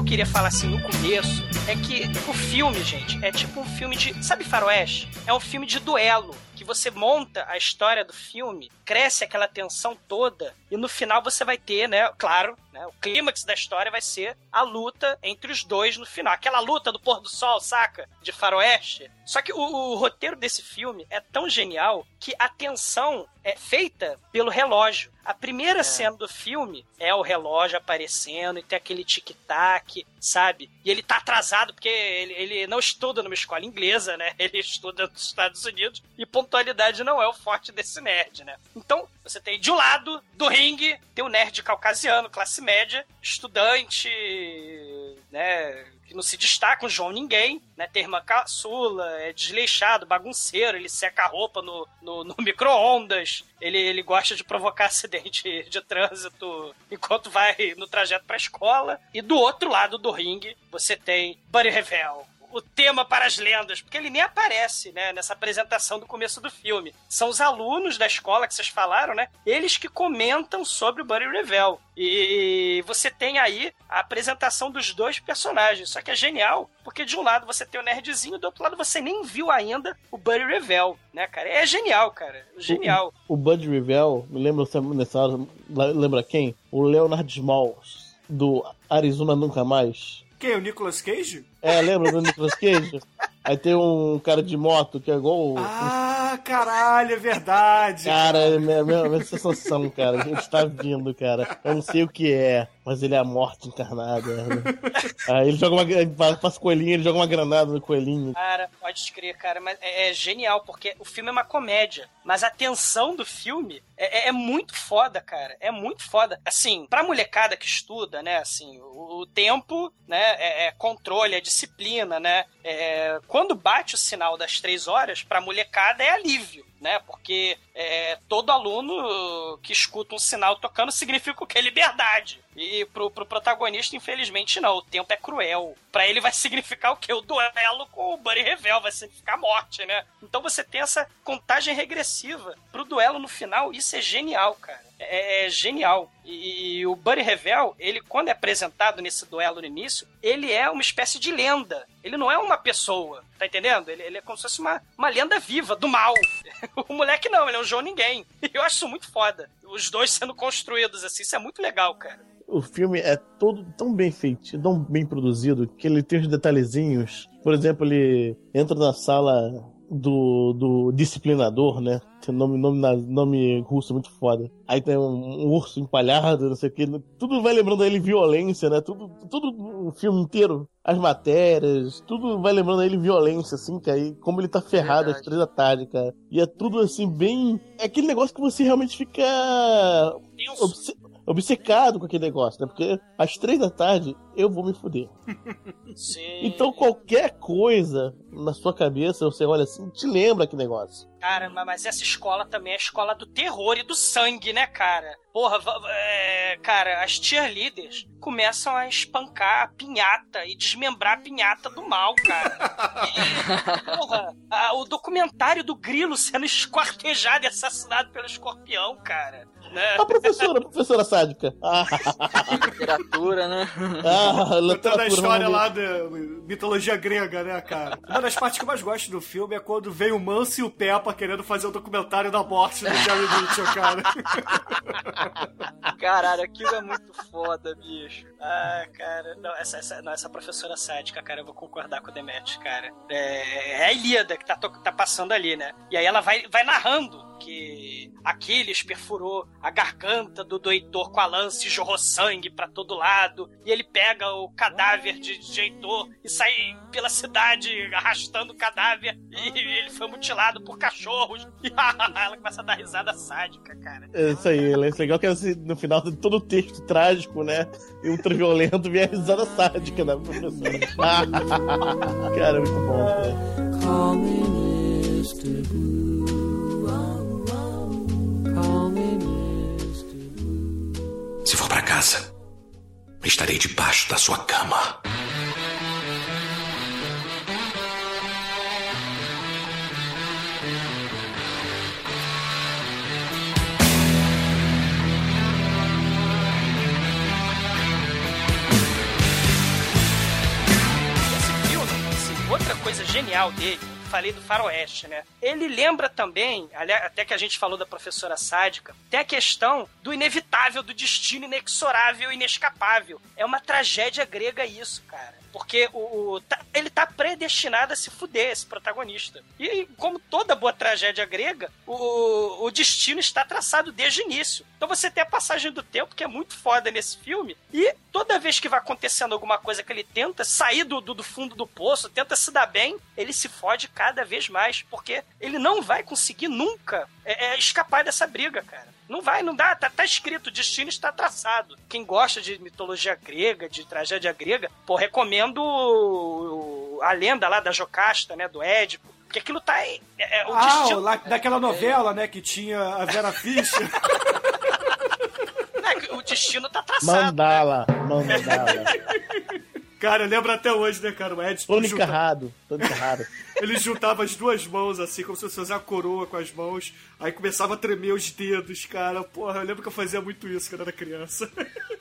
Queria falar assim no começo é que o filme, gente, é tipo um filme de. Sabe Faroeste? É um filme de duelo. que você monta a história do filme, cresce aquela tensão toda, e no final você vai ter, né, claro, né, o clímax da história vai ser a luta entre os dois no final. Aquela luta do pôr do sol, saca? De faroeste. Só que o, o roteiro desse filme é tão genial que a tensão é feita pelo relógio. A primeira cena do filme é o relógio aparecendo e tem aquele tic-tac, sabe? E ele tá atrasado porque ele, ele não estuda numa escola inglesa, né? *laughs* Ele estuda nos Estados Unidos e pontualidade não é o forte desse nerd, né? Então, você tem de um lado do ringue, tem o nerd caucasiano, classe média, estudante, né? Que não se destaca, um João Ninguém, né? Tem irmã caçula, é desleixado, bagunceiro, ele seca a roupa no, no, no *laughs* micro-ondas, ele, ele gosta de provocar acidente *laughs* de trânsito enquanto vai no trajeto pra escola. E do outro lado do ringue, você tem Buddy Revel, o tema para as lendas, porque ele nem aparece, né, nessa apresentação do começo do filme. São os alunos da escola que vocês falaram, né? Eles que comentam sobre o Buddy Revel. E você tem aí a apresentação dos dois personagens. Só que é genial, porque de um lado você tem o nerdzinho, do outro lado você nem viu ainda o Buddy Revel, né, cara? É genial, cara. Genial. O, o Bud Revell, me lembra nessa hora, lembra quem? O Leonard Smalls, do Arizona Nunca Mais. Quem? O Nicolas Cage? É, lembra do Nicolas Cage? Aí tem um cara de moto que é igual. Ah, caralho, é verdade. Cara, é a minha sensação, cara. A gente tá vindo, cara. Eu não sei o que é, mas ele é a morte encarnada. Né? *laughs* Aí ele joga uma. Passa coelhinho, ele joga uma granada no coelhinho. Cara, pode escrever, cara, mas é, é, genial, porque o filme é uma comédia. Mas a tensão do filme é, é, é, muito foda, cara. É muito foda. Assim, pra molecada que estuda, né, assim, o, o tempo, né, é, é controle, é disciplina, né? É, quando bate o sinal das três horas, pra molecada é alívio. Né, porque é, todo aluno que escuta um sinal tocando significa o que? Liberdade. E pro, pro protagonista, infelizmente, não. O tempo é cruel. Para ele vai *laughs* significar o quê? O duelo com o Buddy Revel, vai significar morte, né? Então você tem essa contagem regressiva pro duelo no final. Isso é genial, cara. É, é genial. E, e, o Buddy Revel, ele, quando é apresentado nesse duelo no início, ele é uma espécie de lenda. Ele não é uma pessoa, tá entendendo? Ele, ele é como se fosse uma, uma lenda viva do mal. *laughs* o moleque não, ele é um João Ninguém. E eu acho isso muito foda. Os dois sendo construídos assim, isso é muito legal, cara o filme é todo tão bem feito, tão bem produzido, que ele tem os detalhezinhos. Por exemplo, ele entra na sala do, do disciplinador, né? Nome, nome, nome russo muito foda. Aí tem um, um, urso empalhado, não sei o que. Tudo vai lembrando ele violência, né? Tudo, tudo o filme inteiro. As matérias, tudo vai lembrando ele violência, assim, cara. E como ele tá ferrado às três da tarde, cara. E é tudo assim, bem. É aquele negócio que você realmente fica. Obce obcecado com aquele negócio, né? Porque às três da tarde eu vou me fuder. *laughs* Sim. Então qualquer coisa na sua cabeça, você olha assim, te lembra que negócio. Cara, mas essa escola também é a escola do terror e do sangue, né, cara? Porra, é, cara, as cheerleaders começam a espancar a pinhata e desmembrar a pinhata do mal, cara. E, *laughs* porra, a, o documentário do grilo sendo esquartejado e assassinado pelo escorpião, cara. Né? A professora, a professora sádica. *laughs* literatura, né? Ah, Contando a história lá da mitologia grega, né, cara? Uma das partes que eu mais gosto do filme é quando vem o Manso e o Peppa querendo fazer o documentário da morte do Jerry Mitchell, cara. Caralho, aquilo é muito foda, bicho. Ah, cara, não, essa, essa, não, essa professora sádica, cara, eu vou concordar com o Demet, cara. É, é a Ilíada que tá, tá passando ali, né? E aí ela vai, vai narrando que Aquiles perfurou a garganta do, Heitor com a lança e jorrou sangue para todo lado. E ele pega o cadáver de, de Heitor e sai pela cidade arrastando o cadáver. E ele foi mutilado por cachorros. E *laughs* ela começa a dar risada sádica, cara. É isso aí, é legal que assim, no final de todo o texto trágico, né? E ultraviolento, vem a risada sádica da professora. *laughs* cara, muito bom. Cara. Call me Se for para casa, estarei debaixo da sua cama. Outra coisa genial dele falei do faroeste, né? Ele lembra também, até que a gente falou da professora sádica, tem a questão do inevitável, do destino inexorável, inescapável. É uma tragédia grega isso, cara. Porque o, o- tá- ele tá predestinado a se fuder, esse protagonista. E como toda boa tragédia grega, o, o destino está traçado desde o início. Então você tem a passagem do tempo, que é muito foda nesse filme, e toda vez que vai acontecendo alguma coisa que ele tenta sair do, do, do fundo do poço, tenta se dar bem, ele se fode cada vez mais, porque ele não vai conseguir nunca é, é, escapar dessa briga, cara. Não vai, não dá, tá, tá escrito, o destino está traçado. Quem gosta de mitologia grega, de tragédia grega, pô, recomendo o- o- a lenda lá da Jocasta, né, do Édipo, porque aquilo tá... É, é, o Ah, destino... lá- daquela novela, né, que tinha a Vera Fischer. *laughs* é, o destino tá traçado. Mandala, mandala. *laughs* Cara, eu lembro até hoje, né, cara? O Ed Tônica junta- errado, tônica errado. *laughs* ele juntava as duas mãos, assim, como se fosse fazer a coroa com as mãos. Aí começava a tremer os dedos, cara. Porra, eu lembro que eu fazia muito isso quando era criança. *laughs*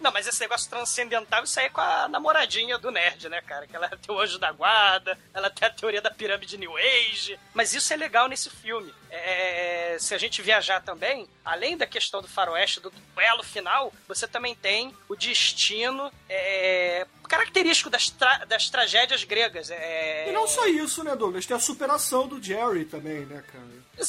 Não, mas esse negócio transcendental, isso aí é com a namoradinha do nerd, né, cara? Que ela *laughs* tem o anjo da guarda, ela tem a teoria da pirâmide New Age. Mas isso é legal nesse filme. É, se a gente viajar também, além da questão do faroeste, do duelo final, você também tem o destino é, característico das, tra- das tragédias gregas. É, E não só isso, né, Douglas? Tem a superação do Jerry também, né, cara?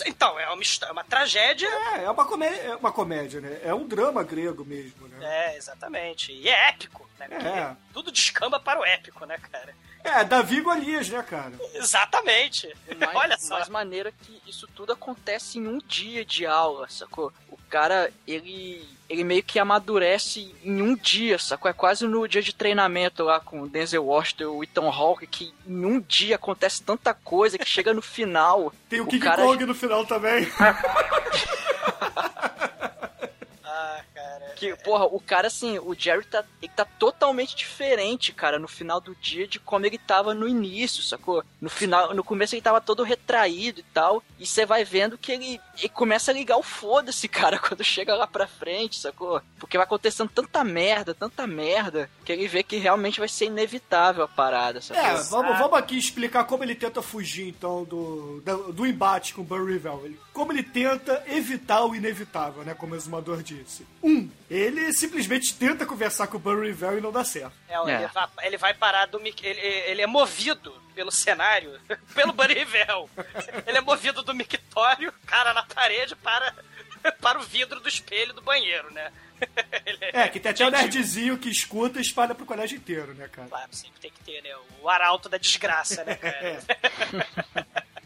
Então, é uma, histó- uma tragédia. É, é uma, comédia, é uma comédia, né? É um drama grego mesmo, né? É, exatamente. E é épico, né? Porque É. Tudo descamba para o épico, né, cara? É, Davi e Golias, né, cara? Exatamente. Mais, *laughs* Olha só. mais maneira que isso tudo acontece em um dia de aula, sacou? O cara, ele, ele meio que amadurece em um dia, sacou? É quase no dia de treinamento lá com o Denzel Washington e o Ethan Hawke, que em um dia acontece tanta coisa que chega no final. *laughs* Tem o, King cara- Kong no final também. *laughs* Ah, cara. Que, porra, o cara, assim, o Jerry tá, ele tá totalmente diferente, cara, no final do dia de como ele tava no início, sacou? No final, no começo ele tava todo retraído e tal, e você vai vendo que ele, ele começa a ligar o foda-se, *laughs* cara, quando chega lá pra frente, sacou? Porque vai acontecendo tanta merda, tanta merda, que ele vê que realmente vai ser inevitável a parada, sacou? É, vamos, vamos aqui explicar como ele tenta fugir, então, do, do, do embate com o Burry Rivel. Ele- Como ele tenta evitar o inevitável, né? Como o exumador disse. Um, ele simplesmente tenta conversar com o Burry Rivel e não dá certo. É, Ele, vai, ele vai parar do. mic- Ele, ele é movido pelo cenário, *laughs* pelo Banivel. Ele é movido do mictório, cara na parede, para, *laughs* para o vidro do espelho do banheiro, né? *laughs* É, que tem até o nerdzinho que escuta e espalha pro colégio inteiro, né, cara? Claro, sempre tem que ter, né? O arauto da desgraça, né, cara?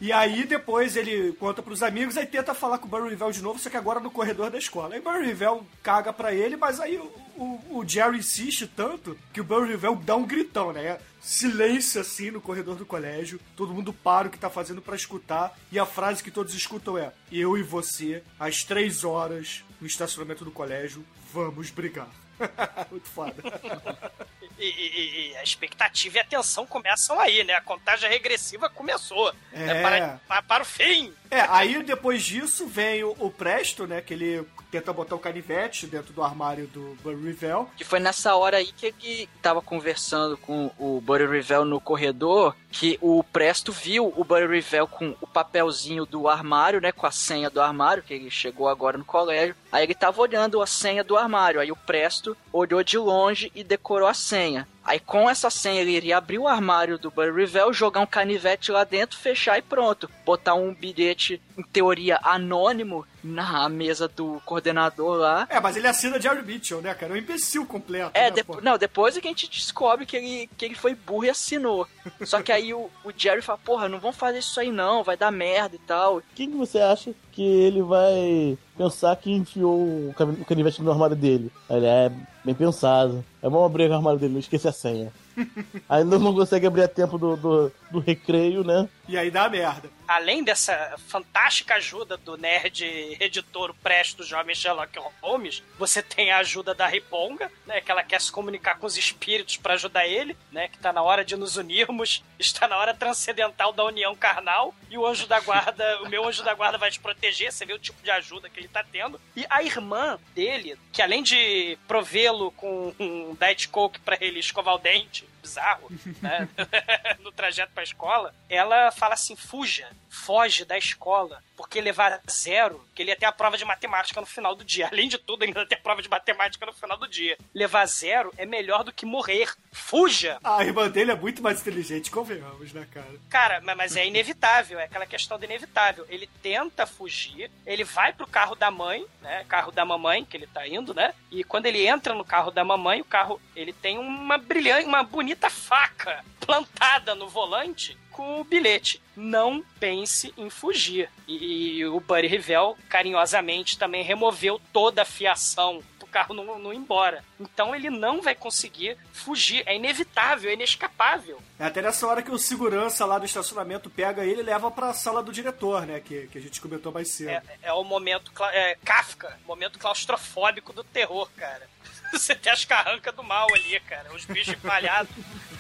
E aí depois ele conta pros amigos, aí tenta falar com o Barry Rivel de novo, só que agora no corredor da escola. Aí o Barry Rivel caga pra ele, mas aí o, o- o Jerry insiste tanto que o Barry Rivel dá um gritão, né? Silêncio assim no corredor do colégio, todo mundo para o que tá fazendo pra escutar, e a frase que todos escutam é: Eu e você, às três horas, no estacionamento do colégio, vamos brigar. *laughs* Muito foda. *laughs* E, e- e a expectativa e a tensão começam aí, né? A contagem regressiva começou. É. né? Para, para, para o fim. É, aí depois disso vem o, o Presto, né? Que ele tenta botar o canivete dentro do armário do Barry Rivel. Que foi nessa hora aí que ele tava conversando com o Buddy Revell no corredor, que o Presto viu o Buddy Revell com o papelzinho do armário, né, com a senha do armário, que ele chegou agora no colégio. Aí ele tava olhando a senha do armário, aí o Presto olhou de longe e decorou a senha. Aí com essa senha ele iria abrir o armário do Buddy Revell, jogar um canivete lá dentro, fechar e pronto. Botar um bilhete, em teoria, anônimo na mesa do coordenador lá. É, mas ele assina Jerry Mitchell, né, cara? É um imbecil completo. É, né, pô? não, depois é que a gente descobre que ele, que ele foi burro e assinou. Só que aí o, o Jerry fala, porra, não vamos fazer isso aí não, vai dar merda e tal. Quem que você acha que ele vai pensar que enfiou o canivete no armário dele? Ele é bem pensado. É bom abrir o armário dele, não esqueci a senha. *laughs* Ainda não consegue abrir a tempo do, do, do recreio, né? E aí dá merda. Além dessa fantástica ajuda do nerd editor Presto jovem Sherlock Holmes, você tem a ajuda da Riponga, né? Que ela quer se comunicar com os espíritos para ajudar ele, né? Que tá na hora de nos unirmos, *laughs* está na hora transcendental da união carnal. E o anjo da guarda, o meu anjo da guarda vai te proteger, você vê o tipo de ajuda que ele tá tendo. E a irmã dele, que além de provê-lo com um Diet Coke pra ele escovar o dente, bizarro, né? *laughs* no trajeto pra escola, ela fala assim: fuja, foge da escola, porque levar zero, que ele ia ter a prova de matemática no final do dia. *laughs* Além de tudo, ele ainda tem a prova de matemática no final do dia. Levar zero é melhor do que morrer. Fuja! A irmã dele é muito mais inteligente, convenhamos, né, cara? Cara, ma- mas é inevitável, é aquela questão do inevitável. Ele tenta fugir, ele vai pro carro da mãe, né? Carro da mamãe, que ele tá indo, né? E quando ele entra no carro da mamãe, o carro, ele tem uma brilhante, uma bonita faca plantada no volante com o bilhete. Não pense em fugir. E, o Buddy Revell, carinhosamente, também removeu toda a fiação carro não, não ir embora. Então ele não vai conseguir fugir. É inevitável, é inescapável. É até nessa hora que o segurança lá do estacionamento pega ele e leva pra sala do diretor, né? Que, que a gente comentou mais cedo. É, é o momento é, Kafka, momento claustrofóbico do terror, cara. *laughs* Você tem as carrancas do mal ali, cara. Os bichos empalhados.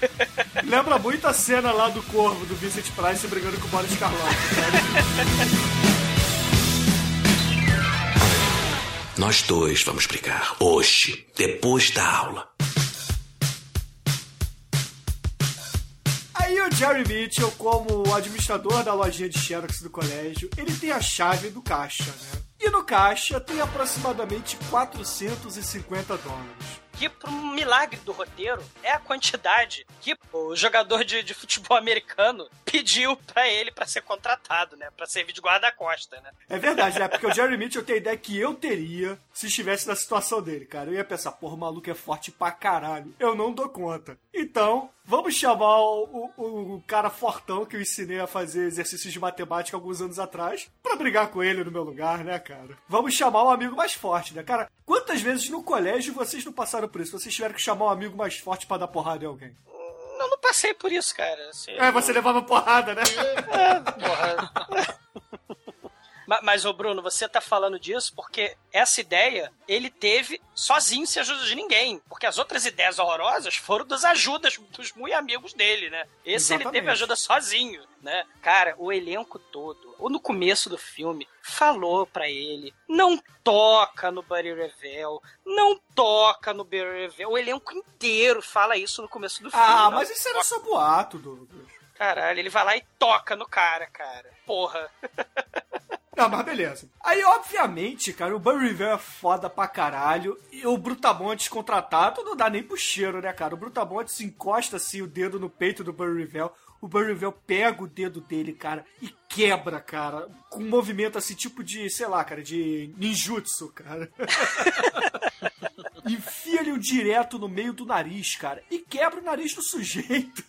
*laughs* Lembra muito a cena lá do Corvo, do Vincent Price brigando com o Boris Karloff. *laughs* Nós dois vamos brigar hoje, depois da aula. Aí o Jerry Mitchell, como administrador da lojinha de Xerox do colégio, ele tem a chave do caixa, né? E no caixa tem aproximadamente 450 dólares. Que, um milagre do roteiro, é a quantidade que o jogador de, de futebol americano pediu pra ele pra ser contratado, né? Pra servir de guarda-costa, né? É verdade, né? Porque o Jerry Mitchell tem a ideia que eu teria se estivesse na situação dele, cara. Eu ia pensar, porra, o maluco é forte pra caralho. Eu não dou conta. Então, vamos chamar o, o, o cara fortão que eu ensinei a fazer exercícios de matemática alguns anos atrás pra brigar com ele no meu lugar, né, cara? Vamos chamar um amigo mais forte, né, cara? Quantas vezes no colégio vocês não passaram por isso? Vocês tiveram que chamar um amigo mais forte pra dar porrada em alguém? Eu não passei por isso, cara. Assim, É, você levava porrada, né? porra. Ma- Mas, ô Bruno, você tá falando disso porque essa ideia ele teve sozinho, sem ajuda de ninguém. Porque as outras ideias horrorosas foram das ajudas dos muito amigos dele, né? Esse ele Exatamente. teve ajuda sozinho, né? Cara, o elenco todo, ou no começo do filme, falou pra ele: não toca no Buddy Revel, não toca no Buddy Revel. O elenco inteiro fala isso no começo do filme. Ah, mas isso era só boato, Douglas. Caralho, ele vai lá e toca no cara, cara. Porra. *laughs* Não, mas beleza. Aí, obviamente, cara, o Barry Revell é foda pra caralho. E o Brutamontes contratado não dá nem pro cheiro, né, cara? O Brutamontes encosta assim o dedo no peito do Barry Revell. O Barry Revell pega o dedo dele, cara, e quebra, cara. Com um movimento assim, tipo de, sei lá, cara, de ninjutsu, cara. *laughs* Enfia-lhe direto no meio do nariz, cara. E quebra o nariz do sujeito.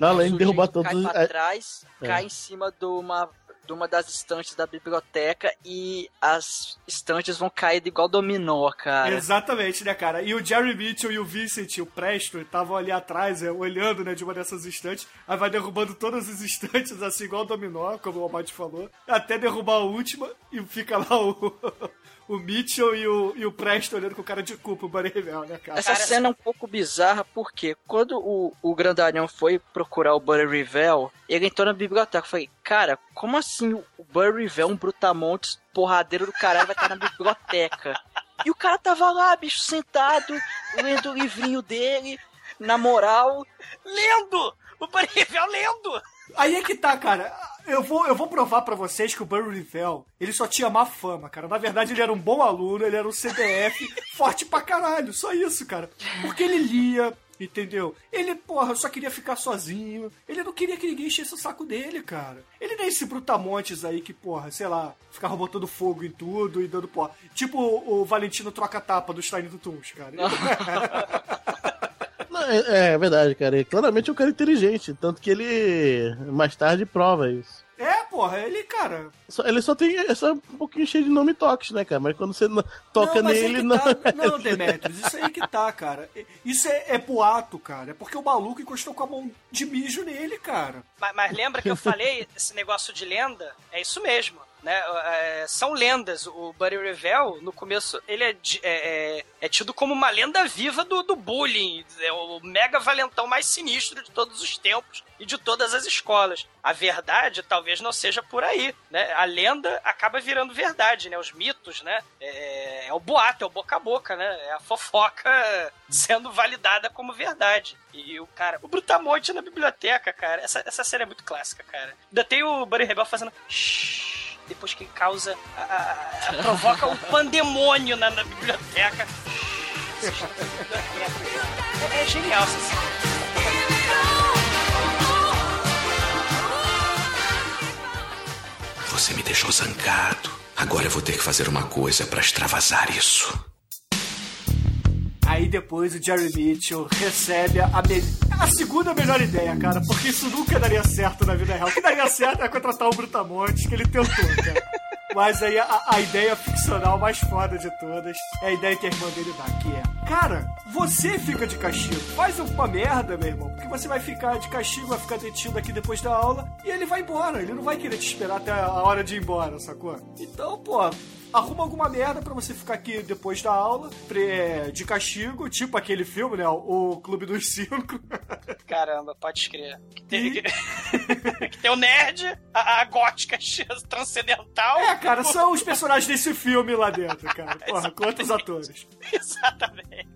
Além de derrubar Cai todos. pra é, trás, É. cai em cima de uma, uma das estantes da biblioteca e as estantes vão cair igual dominó, cara. Exatamente, né, cara? E o Jerry Mitchell e o Vincent, o Preston, estavam ali atrás, é, olhando, né, de uma dessas estantes. Aí vai derrubando todas as estantes, assim, igual dominó, como o Almighty falou. Até derrubar a última e fica lá o, *laughs* o Mitchell e o, e o Preston olhando com cara de culpa, o Buddy Revell, né, cara? Essa cena é um pouco bizarra porque quando o, o grandalhão foi procurar o Buddy Revell, ele entrou na biblioteca. Eu falei, cara, como assim o Buddy Revell, um brutamontes porradeiro do caralho, vai estar na biblioteca? E o cara tava lá, bicho, sentado, lendo o livrinho dele, na moral. Lendo! O Barivel lendo! Aí é que tá, cara. Eu vou, eu vou provar pra vocês que o Barry Revell, ele só tinha má fama, cara. Na verdade, ele era um bom aluno, ele era um CDF forte pra caralho. Só isso, cara. Porque ele lia, entendeu? Ele, porra, só queria ficar sozinho. Ele não queria que ninguém enchesse o saco dele, cara. Ele nem esse brutamontes aí que, porra, sei lá, ficava botando fogo em tudo e dando porra. Tipo o, o Valentino troca-tapa do Stein do Tunes, cara. *laughs* não, é, é verdade, cara. E claramente é um cara inteligente. Tanto que ele mais tarde prova isso. É, porra, ele, cara. Só- ele só tem. É só um pouquinho cheio de nome toques, né, cara? Mas quando você não- toca não, é nele, que não. Tá... Não, *laughs* Demetrius, isso aí que tá, cara. Isso é, é boato, cara. É porque o maluco encostou com a mão de mijo nele, cara. Mas, mas lembra que eu falei esse negócio de lenda? É isso mesmo. Né? É, são lendas. O Buddy Revell, no começo, ele é, é, é- é tido como uma lenda viva do, do bullying. É o mega valentão mais sinistro de todos os tempos e de todas as escolas. A verdade talvez não seja por aí, né? A lenda acaba virando verdade, né? Os mitos, né? É, é o boato, é o boca a boca, né? É a fofoca *laughs* sendo validada como verdade. E o cara, o Brutamonte na biblioteca, cara, essa, essa série é muito clássica, cara. Ainda tem o Buddy Rebel fazendo shhh, depois que causa, a- a- a- provoca um pandemônio na, na biblioteca. É, é genial. Você me deixou zangado. Agora eu vou ter que fazer uma coisa pra extravasar isso. Aí depois o Jerry Mitchell recebe a, a segunda melhor ideia, cara, porque isso nunca daria certo na vida real. O que daria certo é contratar o Brutamontes, que ele tentou, cara. Mas aí a, a ideia ficcional mais foda de todas é a ideia que a irmã dele dá, que é: Cara, você fica de castigo. Faz uma merda, meu irmão, porque você vai ficar de castigo, vai ficar detido aqui depois da aula e ele vai embora. Ele não vai querer te esperar até a hora de ir embora, sacou? Então, pô, arruma alguma merda pra você ficar aqui depois da aula, pre- de castigo, tipo aquele filme, né? O Clube dos Cinco. *laughs* Caramba, pode crer. Que tem, que, *laughs* que tem o nerd, a, a gótica *laughs* transcendental. É, cara, são os personagens desse filme lá dentro, cara. Porra, quantos atores. Exatamente.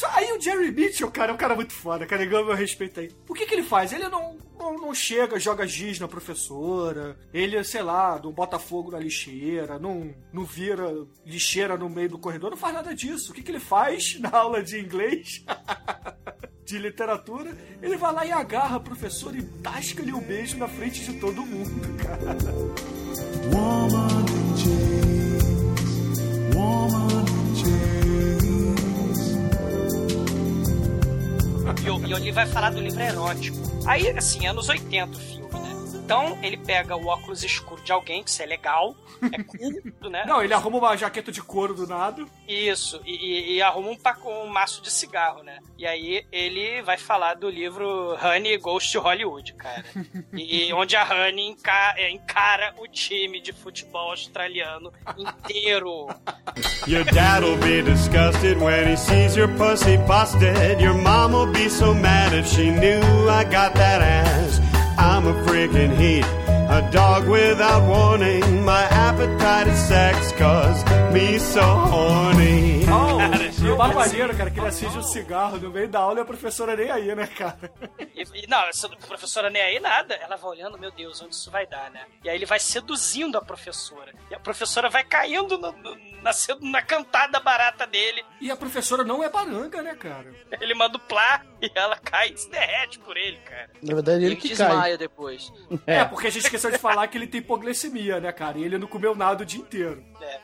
Só aí o Jerry Mitchell, cara, é um cara muito foda, cara, ganha meu respeito aí. O que que ele faz? Ele não, não, não chega, joga giz na professora, ele, sei lá, não bota fogo na lixeira, não, não vira lixeira no meio do corredor, não faz nada disso. O que que ele faz *laughs* na aula de inglês? *laughs* de literatura, ele vai lá e agarra a professora e tasca-lhe um beijo na frente de todo mundo, *laughs* cara. E, o- e ele vai falar do livro erótico. Aí, assim, anos 80 o filme, né? Então, ele pega o óculos escuro de alguém, que isso é legal, é cool, né? *laughs* Não, ele arruma uma jaqueta de couro do nada. Isso, e, e- e arruma um, paco, um maço de cigarro, né? E aí ele vai falar do livro Honey Goes to Hollywood, cara. E, e onde a Honey enca- é, encara o time de futebol australiano inteiro. Your dad'll be disgusted when he sees your pussy busted. Your mom'll be so mad if she knew I got that ass. I'm a freaking heat, a dog without warning. My appetite is sex, cause me so horny. E o mais maneiro, cara, que ele acende um cigarro no meio da aula e a professora nem aí, né, cara? E, e não, essa professora nem aí nada. Ela vai olhando, meu Deus, onde isso vai dar, né? E aí ele vai seduzindo a professora. E a professora vai caindo no- no- na, sedu- na cantada barata dele. E a professora não é baranga, né, cara? Ele manda o plá e ela cai e se derrete por ele, cara. Na verdade, ele Ele que desmaia cai. depois. É. porque a gente esqueceu de falar que ele tem hipoglicemia, né, cara? E ele não comeu nada o dia inteiro. É,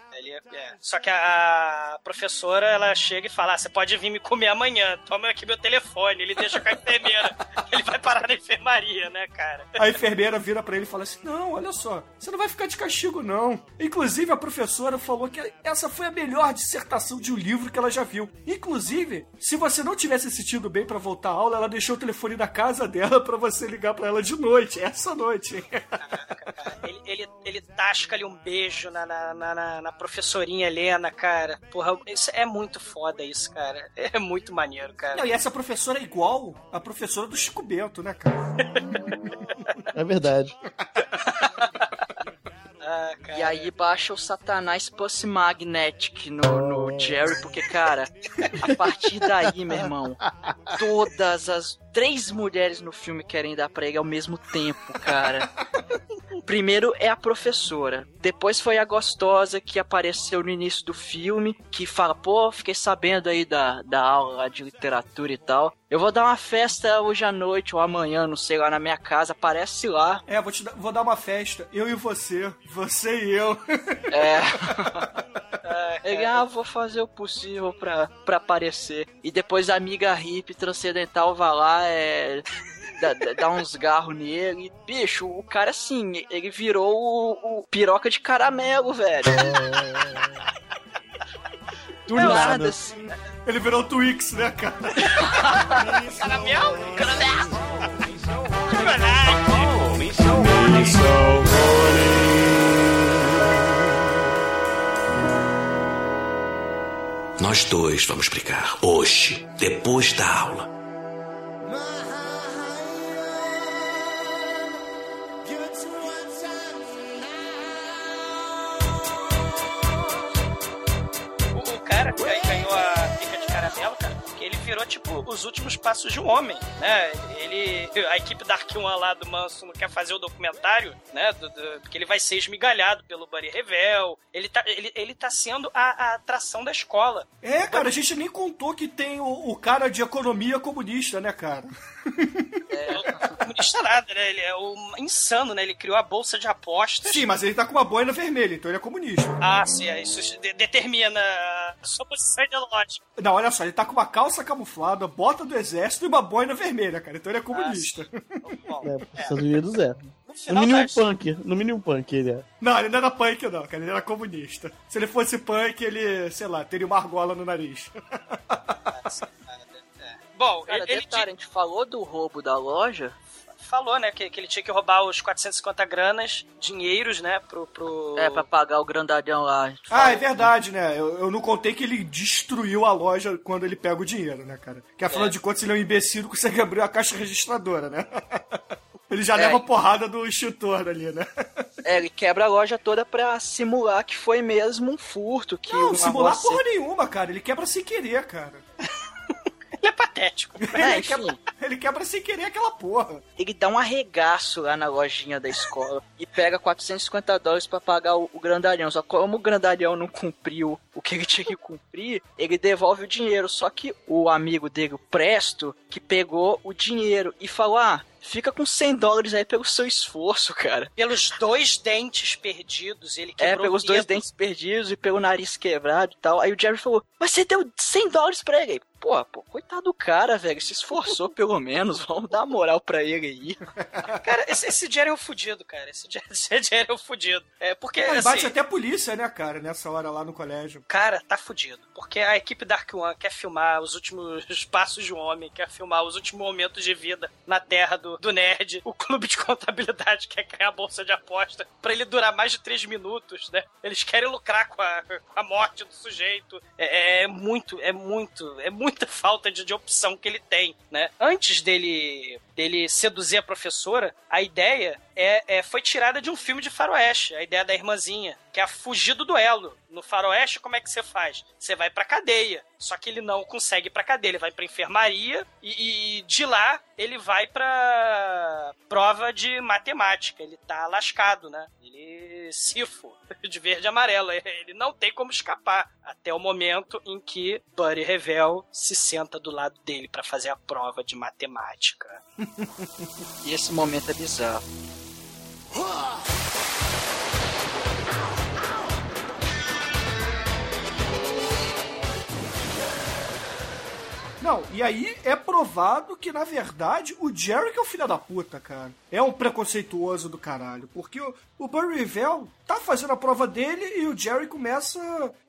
é. Só que a, professora, ela chega e fala: ah, você pode vir me comer amanhã, toma aqui meu telefone. Ele deixa com a enfermeira. *laughs* ele vai parar na enfermaria, né, cara? A enfermeira vira pra ele e fala assim: Não, olha só, você não vai ficar de castigo, não. Inclusive, a professora falou que essa foi a melhor dissertação de um livro que ela já viu. Inclusive, se você não tivesse sentido bem pra voltar à aula, ela deixou o telefone da casa dela pra você ligar pra ela de noite, essa noite. Ele, ele, ele tasca ali um beijo na, na, na- na- na professorinha Helena, cara. Porra, isso é muito foda isso, cara. *laughs* É muito maneiro, cara. Não, e essa professora é igual a professora do Chico Bento, né, cara? É verdade. *laughs* Ah. E aí baixa o Satanás Pussy Magnetic no, no Jerry, porque, cara, a partir daí, meu irmão, todas as três mulheres no filme querem dar pra ele ao mesmo tempo, cara. Primeiro é a professora, depois foi a gostosa que apareceu no início do filme, que fala, pô, fiquei sabendo aí da, da aula de literatura e tal. Eu vou dar uma festa hoje à noite ou amanhã, não sei, lá na minha casa, aparece lá. É, vou, te dar, vou dar uma festa, eu e você, você e eu. É. *laughs* Ele, ah, vou fazer o possível pra, pra aparecer. E depois a amiga hippie transcendental vai lá, é dá, dá uns garros nele. Bicho, o cara assim, ele virou o, o piroca de caramelo, velho. Do é nada. nada. assim. Né? Ele virou o Twix, né, cara? caramelo? Caramelo? Nós dois vamos brigar hoje, depois da aula. Virou, tipo, os últimos passos de um homem, né? Ele... A equipe Dark One lá do Manso quer fazer o documentário, né? Do, do- porque ele vai ser esmigalhado pelo Buddy Revel. Ele tá, ele, ele tá sendo a, a atração da escola. É, cara, a gente nem contou que tem o, o cara de economia comunista, né, cara? Comunista nada, né? Ele é o insano, né? Ele criou a bolsa de apostas. Sim, mas ele tá com uma boina vermelha, então ele é comunista. Ah, sim, é, isso de- determina a sua posição ideológica. Não, olha só, ele tá com uma calça camuflada, bota do exército e uma boina vermelha, cara. Então ele é comunista. É, pros Estados Unidos é. No mínimo tá- punk, no mínimo punk ele é. Não, ele não era punk, não, cara. Ele era comunista. Se ele fosse punk, ele, sei lá, teria uma argola no nariz. Bom, Cara, ele, ele detalhe, a gente falou do roubo da loja. falou, né, que, que ele tinha que roubar os 450 granas, dinheiros, né, pro... pro... É, pra pagar o grandalhão lá. Ah, é verdade, né? Eu, eu não contei que ele destruiu a loja quando ele pega o dinheiro, né, cara? Que afinal É. de contas ele é um imbecil que consegue abrir a caixa registradora, né? *laughs* Ele já É. leva porrada do extintor ali, né? É, ele quebra a loja toda pra simular que foi mesmo um furto. Que Não, simular porra nenhuma, cara. Ele quebra sem querer, cara. Ele é patético. *laughs* É, ele, quebra, ele quebra sem querer aquela porra. Ele dá um arregaço lá na lojinha da escola e pega 450 dólares pra pagar o, o grandalhão. Só que como o grandalhão não cumpriu o que ele *laughs* tinha que cumprir, ele devolve o dinheiro. Só que o amigo dele, o Presto, que pegou o dinheiro e falou: Ah, fica com 100 dólares aí pelo seu esforço, cara. Pelos dois dentes perdidos, ele É, quebrou pelos o dois dentes perdidos e pelo nariz quebrado e tal. Aí o Jerry falou: Mas você deu 100 dólares pra ele? Pô, pô, coitado do cara, velho. Se esforçou pelo menos. *laughs* Vamos dar moral pra ele aí. Cara, esse, esse Jerry é o fudido, cara. Esse Jerry, *laughs* esse Jerry é o fudido. É, porque, Ele assim, bate até a polícia, né, cara, nessa hora lá no colégio. cara, tá fudido. Porque a equipe Dark One quer filmar os últimos *laughs* passos de um homem, quer filmar os últimos momentos de vida na terra do, do nerd. O clube de contabilidade quer criar a bolsa de aposta pra ele durar mais de três minutos, né? Eles querem lucrar com a, com a morte do sujeito. É, é muito, é muito, é muita falta de, de opção que ele tem, né? Antes dele, dele seduzir a professora, a ideia é, é- foi tirada de um filme de faroeste, a ideia da irmãzinha, que é fugir do duelo. No faroeste, como é que você faz? Você vai pra cadeia. Só que ele não consegue ir pra cadeia, ele vai pra enfermaria e, e de lá ele vai pra prova de matemática. Ele tá lascado, né? Ele sifo *laughs* de verde e amarelo. *laughs* Ele não tem como escapar até o momento em que Buddy Revel se senta do lado dele pra fazer a prova de matemática. *laughs* E esse momento é bizarro. Não, e aí é provado que, na verdade, o Jerry que é o filho da puta, cara. É um preconceituoso do caralho. Porque o, o Revel tá fazendo a prova dele e o Jerry começa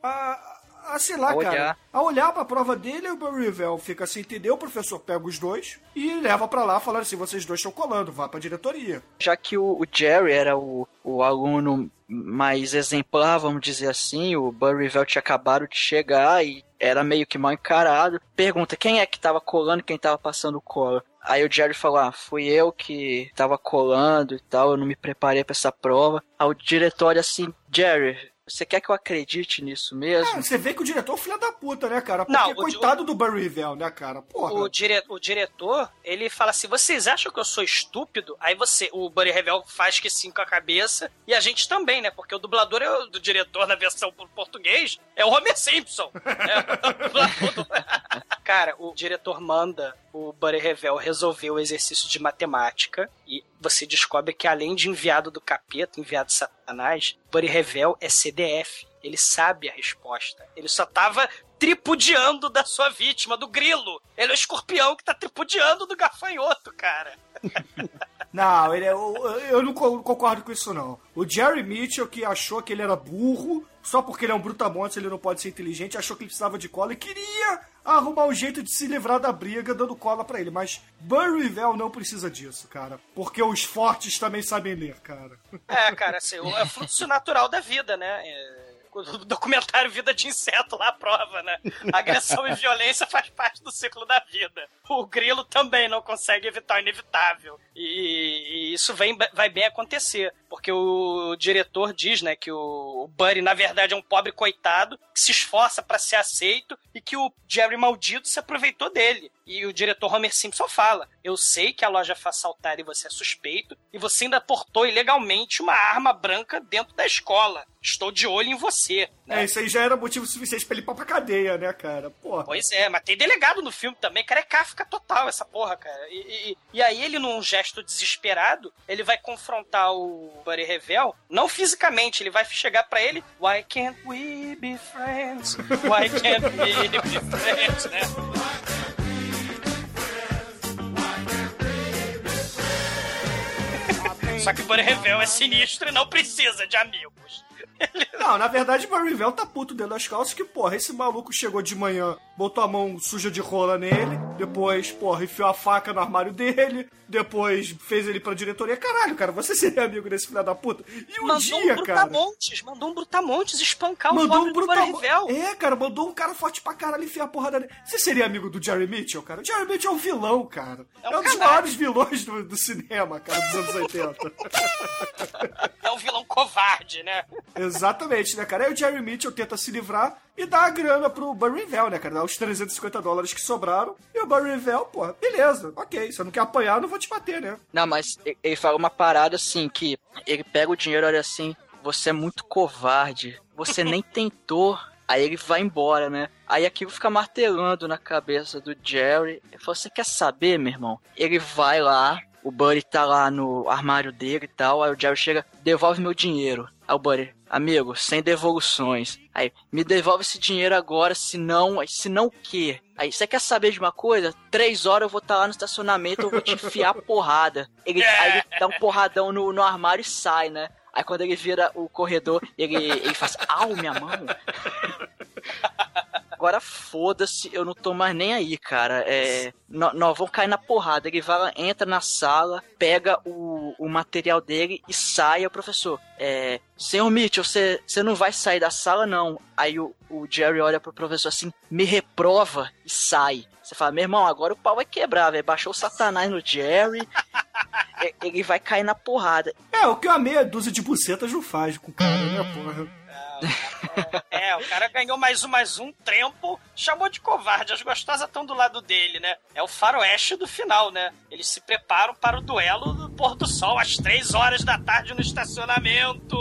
a. a sei lá, A cara. A olhar pra prova dele o Barry Revel fica assim, entendeu? O professor pega os dois e leva pra lá falando assim: vocês dois estão colando, vá pra diretoria. Já que o, o Jerry era o, o aluno mais exemplar, vamos dizer assim, o Burryville tinha acabado de chegar e era meio que mal encarado. Pergunta quem é que tava colando, quem tava passando cola. Aí o Jerry falou: Ah, fui eu que tava colando e tal, eu não me preparei pra essa prova. Aí o diretor assim, Jerry, você quer que eu acredite nisso mesmo? Ah, você vê que o diretor é um filho da puta, né, cara? Porque Não, o- coitado do Barry Revel, né, cara? Porra. O, dire, o diretor, ele fala assim: vocês acham que eu sou estúpido? Aí você, o Buddy Revel faz que sim com a cabeça, e a gente também, né? Porque o dublador é o- do diretor na versão por português é o Homer Simpson. É *laughs* o dublador do- *laughs* Cara, o diretor manda o Buddy Revel resolver o exercício de matemática e você descobre que além de enviado do capeta, enviado de Satanás, Buddy Revel é CDF. Ele sabe a resposta. Ele só tava tripudiando da sua vítima, do grilo. Ele é o escorpião que tá tripudiando do gafanhoto, cara. *laughs* Não, ele é, eu, eu não co- concordo com isso, não. O Jerry Mitchell, que achou que ele era burro, só porque ele é um brutamontes, ele não pode ser inteligente, achou que ele precisava de cola e queria arrumar um jeito de se livrar da briga dando cola pra ele. Mas Burryville não precisa disso, cara. Porque os fortes também sabem ler, cara. É, cara, assim, o- é fluxo natural da vida, né? É, O documentário Vida de Inseto lá prova, né? Agressão e violência faz parte do ciclo da vida. O grilo também não consegue evitar o inevitável. E, e isso vem, vai bem acontecer. Porque o diretor diz, né, que o, Buddy, na verdade, é um pobre coitado que se esforça para ser aceito e que o Jerry maldito se aproveitou dele. E o diretor Homer Simpson fala: Eu sei que a loja foi assaltada e você é suspeito, e você ainda portou ilegalmente uma arma branca dentro da escola. Estou de olho em você. É, isso aí já era motivo suficiente pra ele ir pra cadeia, né, cara? Porra. Pois é, mas tem delegado no filme também, cara, é Kafka total essa porra, cara. E, e, e aí ele, num gesto desesperado, ele vai confrontar o Buddy Revel, não fisicamente, ele vai chegar pra ele, Why can't we be friends? Why can't we be friends, né? Só que o Buddy Revel é sinistro e não precisa de amigos. Não, na verdade, o Barryvel tá puto dentro das calças que, porra, esse maluco chegou de manhã, botou a mão suja de rola nele, depois, porra, enfiou a faca no armário dele, depois fez ele pra diretoria. Caralho, cara, você seria amigo desse filho da puta? E um mandou dia, um cara... brutamontes, mandou um brutamontes espancar Mandou o um. Buddy É, cara, mandou um cara forte pra caralho enfiar a porrada nele. Você seria amigo do Jerry Mitchell, cara? O Jerry Mitchell é um vilão, cara. É um, dos canalha. maiores vilões do, do cinema, cara, dos anos 80. É um vilão covarde, né? Exatamente, né, cara? Aí o Jerry Mitchell tenta se livrar e dá a grana pro Burryville, né, cara? Os 350 dólares que sobraram. E o Burryville, pô, beleza, ok. Se eu não quer apanhar, não vou te bater, né? Não, mas ele fala uma parada assim, que ele pega o dinheiro, olha assim, você é muito covarde, você nem *laughs* tentou. Aí ele vai embora, né? Aí aquilo fica martelando na cabeça do Jerry. Ele fala, você quer saber, meu irmão? Ele vai lá, o Buddy tá lá no armário dele e tal, aí o Jerry chega, devolve meu dinheiro. Aí o Buddy, amigo, sem devoluções. Aí, me devolve esse dinheiro agora, senão, senão o quê? Aí, você quer saber de uma coisa? Três horas eu vou estar lá no estacionamento, eu vou te enfiar *laughs* porrada. Ele, aí ele dá um porradão no, no armário e sai, né? Aí quando ele vira o corredor, ele, ele faz, au, minha mão. *laughs* Agora foda-se, eu não tô mais nem aí, cara. É, nó- nós vamos cair na porrada. Ele vai, lá, entra na sala, pega o, o material dele e sai. Aí O professor, é, senhor Mitchell, você você não vai sair da sala, não. Aí o, o Jerry olha pro professor assim, me reprova e sai. Você fala, meu irmão, agora o pau vai quebrar, velho. Baixou o satanás no Jerry. *laughs* Ele vai cair na porrada. É, o que uma meia dúzia de bucetas não faz com o cara, né, porra? É, o cara ganhou mais um, mais um, trempo, chamou de covarde. As gostosas estão do lado dele, né? É o faroeste do final, né? Eles se preparam para o duelo do pôr do sol às três horas da tarde no estacionamento.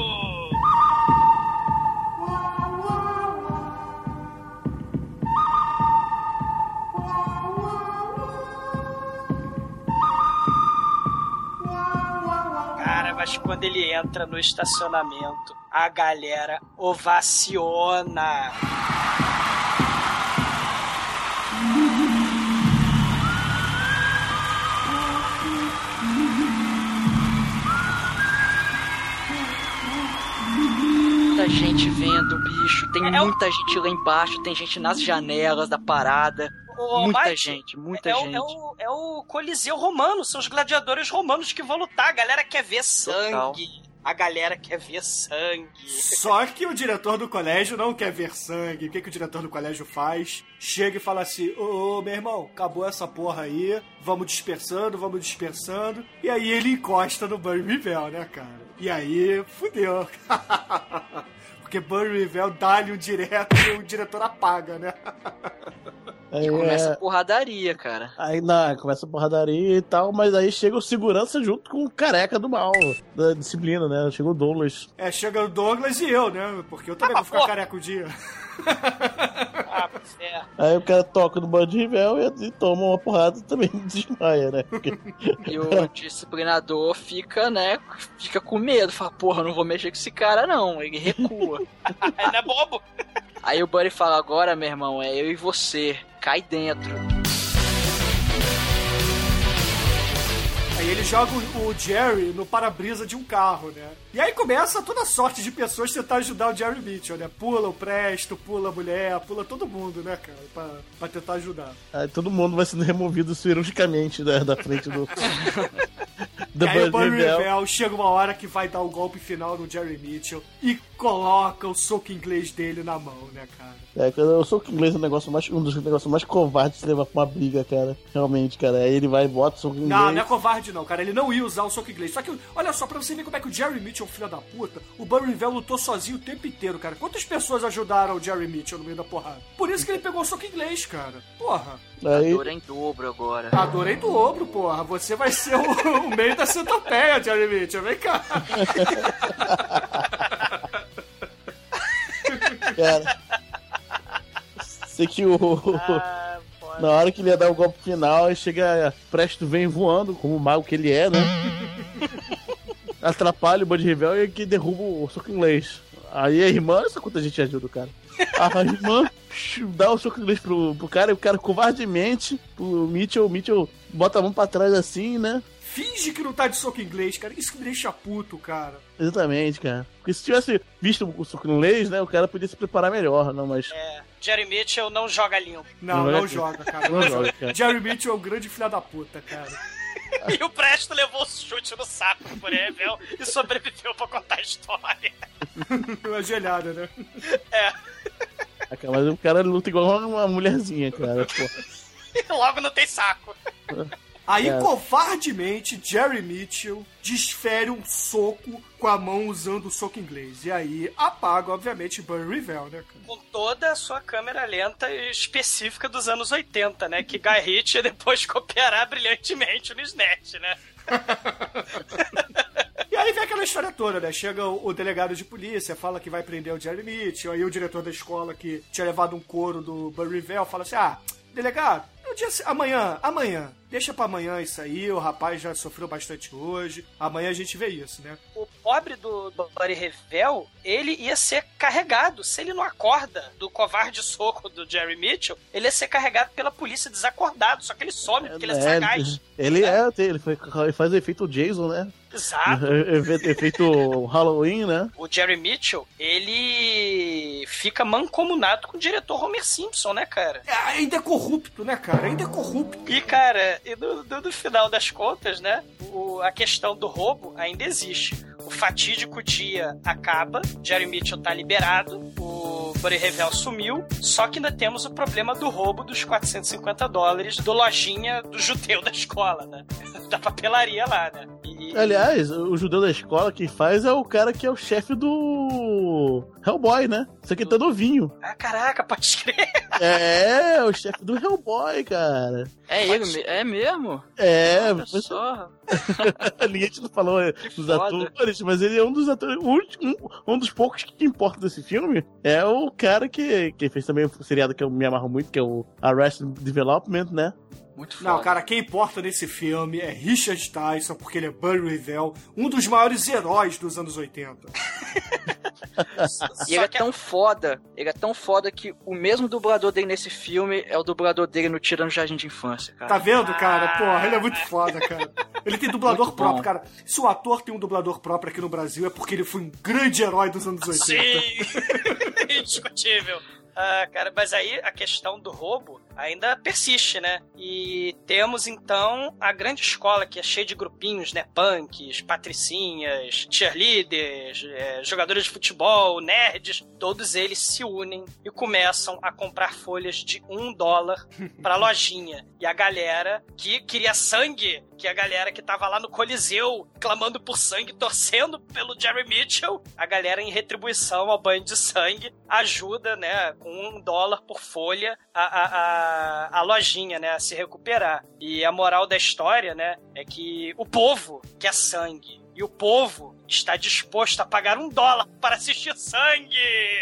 Mas quando ele entra no estacionamento, a galera ovaciona. Muita gente vendo, bicho. Tem É o- muita gente lá embaixo, tem gente nas janelas da parada. Ô, muita Mike, gente, muita é, gente. O, é, o, é o Coliseu Romano, são os gladiadores romanos que vão lutar. A galera quer ver sangue. A galera quer ver sangue. Só que o diretor do colégio não quer ver sangue. O que, que o diretor do colégio faz? Chega e fala assim: Ô, meu irmão, acabou essa porra aí. Vamos dispersando, vamos dispersando. E aí ele encosta no Burry Rivel, né, cara? E aí, fudeu. *laughs* Porque Burry Rivel dá-lhe um direto e o diretor apaga, né? *laughs* Aí, Começa é, a porradaria, cara. aí na, começa a porradaria e tal, mas aí chega o segurança junto com o careca do mal, da disciplina, né? Chegou o Douglas. É, chega o Douglas e eu, né? Porque eu também vou ficar careca um dia. Ah, *laughs* é. Aí o cara toca no bando de rivel e, e toma uma porrada e também *laughs* desmaia, né? *laughs* Porque- E o disciplinador fica, né? Fica com medo. Fala, porra, não vou mexer com esse cara, não. Ele recua. Não é bobo? Aí o Buddy fala, agora, meu irmão, é eu e você. Cai dentro. Aí ele joga o, Jerry no para-brisa de um carro, né? E aí começa toda sorte de pessoas tentar ajudar o Jerry Mitchell, né? Pula o Presto, pula a mulher, pula todo mundo, né, cara? Pra, pra tentar ajudar. Aí todo mundo vai sendo removido cirurgicamente da, da frente do, *laughs* E Do aí o Revell. Revell chega uma hora que vai dar o golpe final no Jerry Mitchell e coloca o soco inglês dele na mão, né, cara? É, cara, eu sou que inglês é um negócio mais, um dos negócios mais covardes de se levar pra uma briga, cara. Realmente, cara. Aí ele vai e bota o soco inglês. Não, não é covarde não, cara. Ele não ia usar o soco inglês. Só que, olha só, pra você ver como é que o Jerry Mitchell é um filho da puta, o Buddy Revell lutou sozinho o tempo inteiro, cara. Quantas pessoas ajudaram o Jerry Mitchell no meio da porrada? Por isso que ele pegou o soco inglês, cara. Porra. Aí, A dor é em dobro agora. A dor é em dobro, porra. Você vai ser o, *laughs* o meio da centopeia, Jerry Mitchell. Vem cá. cara. Sei que o. Ah. Na hora que ele ia dar o golpe final, aí chega Presto vem voando, como o mago que ele é, né? *laughs* Atrapalha o Buddy Revell e que derruba o soco inglês. Aí a irmã, olha só quanta gente ajuda o cara. A irmã dá o soco inglês pro, pro cara e o cara covardemente, o Mitchell, o Mitchell bota a mão pra trás assim, né? Finge que não tá de soco inglês, cara. Isso que me deixa puto, cara. Exatamente, cara. Porque se tivesse visto o soco inglês, né, o cara podia se preparar melhor, não, mas. É, Jerry Mitchell não joga limpo. Não, Não não, é? joga, cara. Não joga, cara. Jerry Mitchell é um grande filho da puta, cara. *laughs* E o Presto levou o chute no saco do Buddy Revell e sobreviveu pra contar a história. *laughs* Uma gelhada, né? É, cara, Mas o cara luta igual uma mulherzinha, cara. Pô. *laughs* e logo não tem saco. Aí, Cara. covardemente, Jerry Mitchell desfere um soco com a mão usando o soco inglês. E aí apaga, obviamente, Burry Revell, né, cara? Com toda a sua câmera lenta específica dos anos 80, né? Que Guy Ritchie ia depois *laughs* copiará brilhantemente no Snatch, né? *laughs* E aí vem aquela história toda, né? Chega o, o delegado de polícia, fala que vai prender o Jerry Mitchell, aí o diretor da escola que tinha levado um couro do Burry Revell fala assim, ah, delegado, no dia, se- amanhã, amanhã, deixa pra amanhã isso aí, o rapaz já sofreu bastante hoje, amanhã a gente vê isso, né? O pobre do Buddy Revell, ele ia ser carregado. Se ele não acorda do covarde soco do Jerry Mitchell, ele ia ser carregado pela polícia desacordado. Só que ele some, porque ele é sagaz. ele é, ele, faz o efeito Jason, né? Exato. *laughs* Efe- efeito Halloween, né? O Jerry Mitchell, ele fica mancomunado com o diretor Homer Simpson, né, cara? É, ainda é corrupto, né, cara? Ainda é corrupto. E, cara, e no, no- no final das contas, né, o- a questão do roubo ainda existe. O fatídico dia acaba, Jerry Mitchell tá liberado, o Buddy Revell sumiu, só que ainda temos o problema do roubo dos 450 dólares do lojinha do judeu da escola, né? *laughs* Da papelaria lá, né? E, Aliás, o judeu da escola que faz é o cara que é o chefe do Hellboy, né? Isso aqui tá novinho. Ah, caraca, pode crer. É, o chefe do Hellboy, cara. É ele, me- é mesmo? É, Olha você- só. *laughs* ninguém te falou é, dos foda. atores, mas ele é um dos atores. o último- Um, um dos poucos que importa desse filme é o cara que, que fez também um seriado que eu me amarro muito, que é o Arrested Development, né? Muito foda. Não, cara, quem importa nesse filme é Richard Tyson, porque ele é Burry Revell, um dos maiores heróis dos anos 80. E ele é tão foda, ele é tão foda que o mesmo dublador dele nesse filme é o dublador dele no Tirando Jardim de Infância, cara. Tá vendo, cara? Porra, ele é muito foda, cara. Ele tem dublador Muito próprio, bom. cara. Se o ator tem um dublador próprio aqui no Brasil, é porque ele foi um grande herói dos anos 80. Sim! *laughs* Indiscutível. Ah, cara, mas aí a questão do roubo ainda persiste, né? E temos então a grande escola que é cheia de grupinhos, né? Punks, patricinhas, cheerleaders, eh, jogadores de futebol, nerds. Todos eles se unem e começam a comprar folhas de um dólar *laughs* pra lojinha. E a galera que queria sangue, que a galera que tava lá no Coliseu clamando por sangue, torcendo pelo Jerry Mitchell, a galera em retribuição ao banho de sangue ajuda, né, com um dólar por folha a, a, a, a lojinha, né, a se recuperar. E a moral da história, né, é que o povo quer sangue. E o povo está disposto a pagar um dólar para assistir sangue.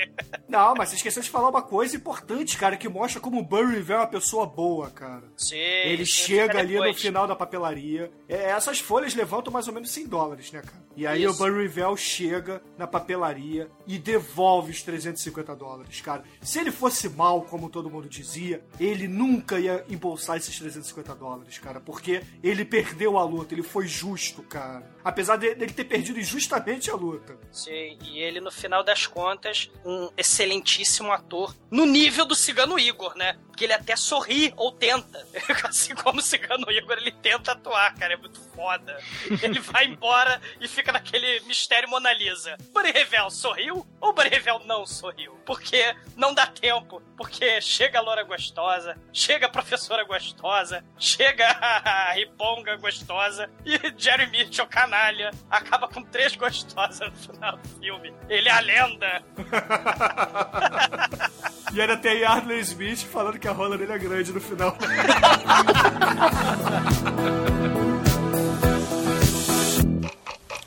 *laughs* Não, mas você esqueceu de falar uma coisa importante, cara, que mostra como o Burry Revell é uma pessoa boa, cara. Sim, Ele chega ali no depois. final da papelaria. É, essas folhas levantam mais ou menos 100 dólares, né, cara? E aí Isso. o Burry Revell chega na papelaria e devolve os 350 dólares, cara. Se ele fosse mal, como todo mundo dizia, ele nunca ia embolsar esses 350 dólares, cara. Porque ele perdeu a luta, ele foi justo, cara. Apesar de- dele ter perdido justamente a luta. Sim, e ele, no final das contas, um excelentíssimo ator, no nível do Cigano Igor, né? Que ele até sorri ou tenta. *laughs* Assim como o Cigano Igor, ele tenta atuar, cara, é muito foda. Ele vai embora e fica naquele mistério Mona Lisa. Buddy Revel sorriu ou Buddy Revel não sorriu? Porque não dá tempo. Porque chega a loura gostosa, chega a professora gostosa, chega a riponga gostosa e Jerry Mitchell, canalha, acaba com três gostosas no final do filme. Ele é a lenda. *laughs* E ainda tem Yardley Smith falando que a rola dele é grande no final. *laughs*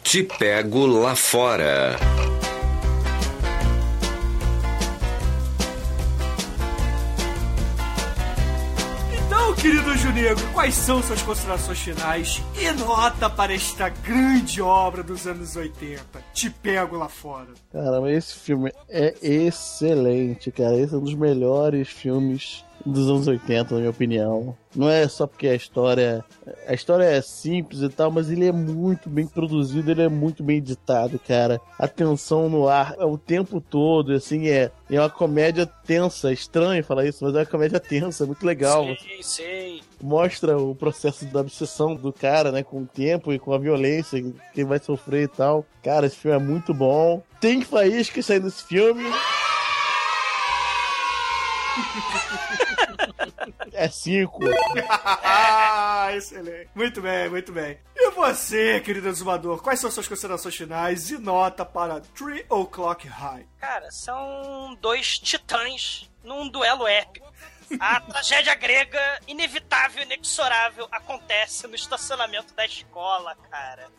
Te pego lá fora. Então, querido Junegro, quais são suas considerações finais e nota para esta grande obra dos anos 80? Te pego lá fora. Caramba, esse filme é excelente, cara. Esse é um dos melhores filmes dos anos 80, na minha opinião. Não é só porque a história. A história é simples e tal, mas ele é muito bem produzido, ele é muito bem editado, cara. A tensão no ar é o tempo todo, assim, é, é uma comédia tensa. É estranho falar isso, mas é uma comédia tensa, é muito legal. Sim, sim. Mostra o processo da obsessão do cara, né, com o tempo e com a violência que ele vai sofrer e tal. Cara, esse filme é muito bom. Tem faísca saindo desse filme. *laughs* É cinco. ah, *laughs* excelente. Muito bem, muito bem. E você, querido exumador, quais são suas considerações finais e nota para 3 O'Clock High? Cara, são dois titãs num duelo épico. A tragédia grega, inevitável, inexorável, acontece no estacionamento da escola, cara.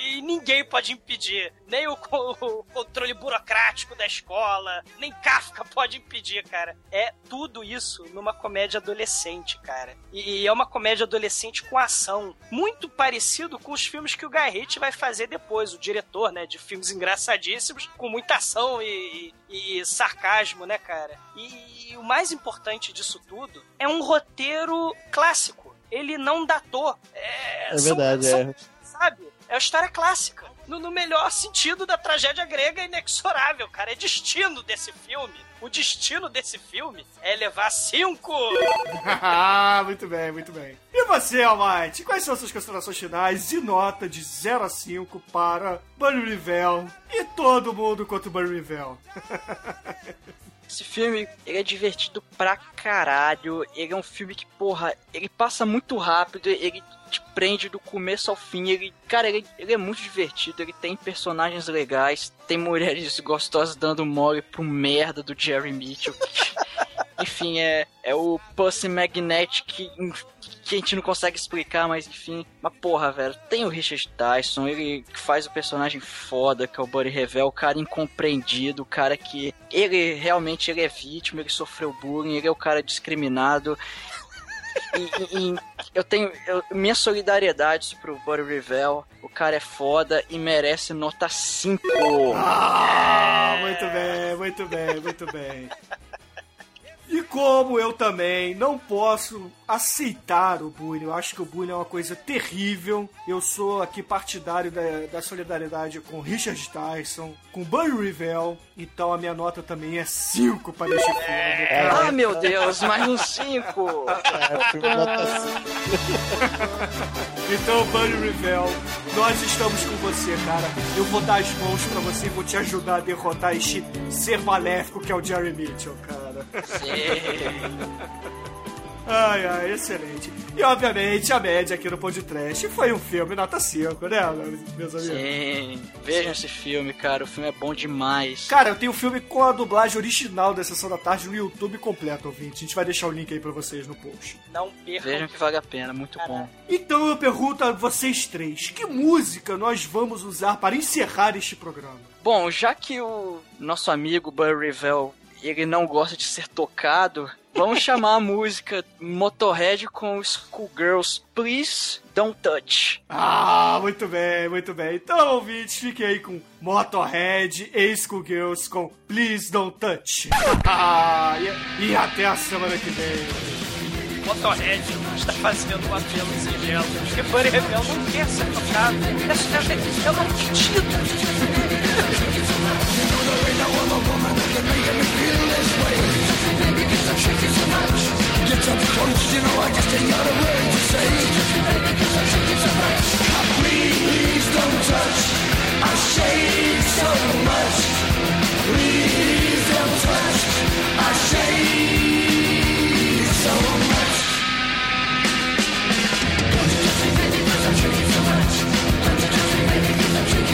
E ninguém pode impedir. Nem o, co- o controle burocrático da escola, nem Kafka pode impedir, cara. É tudo isso numa comédia adolescente, cara. E, é uma comédia adolescente com ação. Muito parecido com os filmes que o Guy vai fazer depois. O diretor, né, de filmes engraçadíssimos, com muita ação e, e- e sarcasmo, né, cara? E, o mais importante disso tudo é um roteiro clássico. Ele não datou. É, É são- verdade, são- é. Sabe? É uma história clássica. No, no melhor sentido da tragédia grega inexorável, cara. É destino desse filme. O destino desse filme é levar cinco. *laughs* Ah, muito bem, muito bem. E você, Almighty, quais são suas considerações finais e nota de 0 a 5 para Bunny Rivel e todo mundo contra o Bunny Rivel? *laughs* Esse filme, ele é divertido pra caralho. Ele é um filme que, porra, ele passa muito rápido, ele te prende do começo ao fim. Ele, cara, ele, ele é muito divertido, ele tem personagens legais, tem mulheres *laughs* gostosas dando mole pro merda do Jerry Mitchell. *laughs* enfim, é, é o Pussy Magnetic que, que a gente não consegue explicar, mas enfim. Mas porra, velho, tem o Richard Dyson, ele faz o personagem foda, que é o Buddy Revel, o cara incompreendido, o cara que ele realmente ele é vítima, ele sofreu bullying, ele é o cara discriminado. E, e- e eu tenho eu- minha solidariedade pro Buddy Revel. O cara é foda e merece nota 5. Ah, muito bem, muito bem, muito bem. E como eu também não posso aceitar o bullying, eu acho que o bullying é uma coisa terrível. Eu sou aqui partidário da, da solidariedade com Richard Tyson, com Bunny Rivel, então a minha nota também é 5 para este filme. cara. Ah, meu Deus, mais um 5. *laughs* Então, Bunny Rivel, nós estamos com você, cara. Eu vou dar as mãos pra você e vou te ajudar a derrotar este ser maléfico que é o Jerry Mitchell, cara. Ai, ai, excelente. E obviamente a média aqui no podcast foi um filme nota 5, né, meus amigos? Sim, vejam esse filme, cara. O filme é bom demais. Cara, eu tenho o filme com a dublagem original da Sessão da Tarde no YouTube completo, ouvinte. A gente vai deixar o link aí pra vocês no post. Não percam. Vejam que vale a pena, muito bom. Então eu pergunto a vocês três, que música nós vamos usar para encerrar este programa? Bom, já que o nosso amigo Burry Revel ele não gosta de ser tocado, vamos *laughs* chamar a música Motorhead com Schoolgirls Please Don't Touch. Ah, muito bem, muito bem. Então, ouvintes, fiquem aí com Motorhead e Schoolgirls com Please Don't Touch. *laughs* e, e até a semana que vem. Motorhead está fazendo um apelo singelo. Porque Buddy Rebel não quer ser tocado. Essa é, é uma mentira. Get up close, you know I just ain't got a word to say. Please don't touch. I so much. Please don't touch. I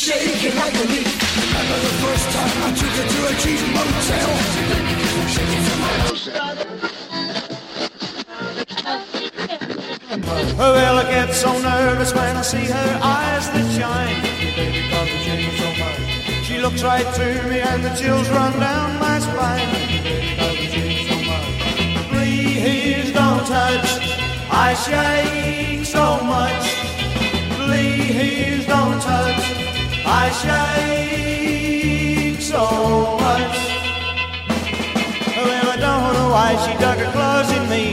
shaking like a leaf. Remember the first time I took her to a cheap motel. Well, I get so nervous when I see her eyes that shine. She looks right through me and the chills run down my spine. Please don't touch. I shake so much. Please don't touch. I shake so much. Well, I don't know why she dug her claws in me.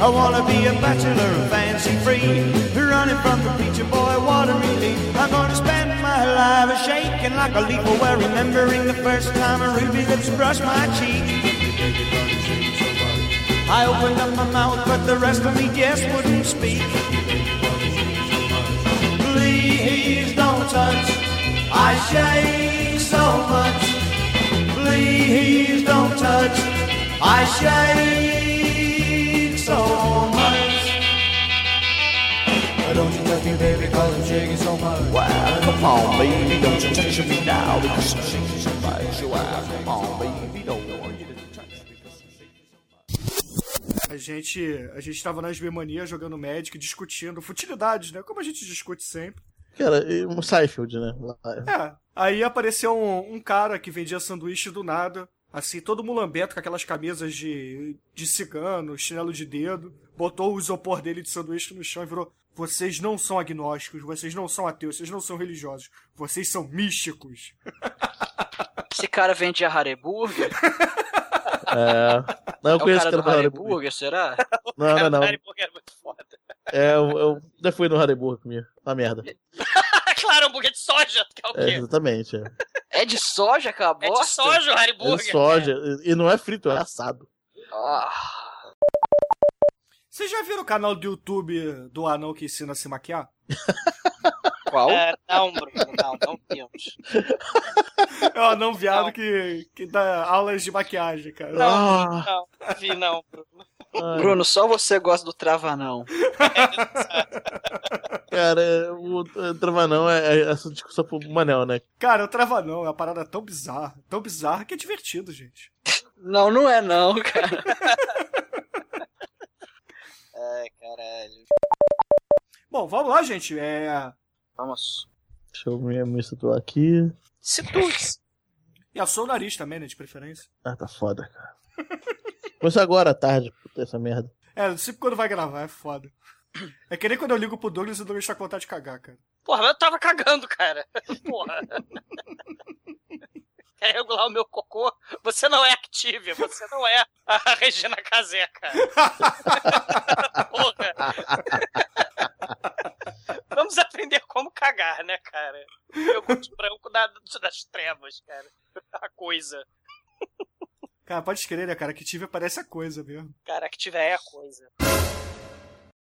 I wanna be a bachelor and fancy free. Running from the preacher boy, a relief. I'm gonna spend my life a shaking like a leaf. Well, remembering the first time a ruby lips brushed my cheek. I opened up my mouth, but the rest of me just wouldn't speak. Please don't touch. I shake so much. Please don't touch. I shake so much. Why don't you let me, baby, cause I'm shaking so much. Wow, come on, baby, don't you touch me now because I'm shaking so much. Wow, come on, baby, don't want you to touch me. A gente, a gente tava nas Bemania jogando Magic, discutindo futilidades, né? Como a gente discute sempre. Cara, um Seinfeld, né? Lá- É, aí apareceu um, um cara que vendia sanduíche do nada, assim, todo mulambeto com aquelas camisas de, de cigano, chinelo de dedo, botou o isopor dele de sanduíche no chão e virou: Vocês não são agnósticos, vocês não são ateus, vocês não são religiosos, vocês são místicos. *laughs* Esse cara vende a Hareburger? É. Não, eu é o conheço cara o do cara do Hareburger, será? Não, não, não. Hambúrguer é muito foda. É, eu, eu já fui no Hariburgo comigo. Uma merda. *laughs* claro, hambúrguer de soja, que é o É, quê? exatamente. É. É de soja aquela É de soja o É Hariburger. de soja. E não é frito, é assado. Ah, Vocês já viram o canal do YouTube do anão que ensina a se maquiar? *laughs* qual? É, não, Bruno, não, não temos. É o anão viado que, que dá aulas de maquiagem, cara. Não, Ah. não, vi não, Bruno. Bruno, só você gosta do Travanão. *laughs* Cara, o, Travanão é, é essa discussão pro Manel, né? Cara, o Travanão é uma parada tão bizarra, tão bizarra que é divertido, gente. Não, não é não, cara. *laughs* Ai, caralho. Bom, vamos lá, gente. É... Vamos. Deixa eu me, me situar aqui. Situe-se. E a o nariz também, né, de preferência. Ah, tá foda, cara. *laughs* Começou agora à tarde, puta, essa merda. É, sempre quando vai gravar, é foda. *clears throat* É que nem quando eu ligo pro Douglas e o Douglas tá com vontade de cagar, cara. Porra, eu tava cagando, cara. *laughs* Porra. *laughs* Quer regular o meu cocô? Você não é Activia, você não é a *laughs* Regina Casé, cara. Porra. Vamos aprender como cagar, né, cara? Eu gosto branco da- das trevas, cara. A coisa. Cara, pode escrever, né, cara? Que tive parece a coisa mesmo. Cara, que tiver é a coisa.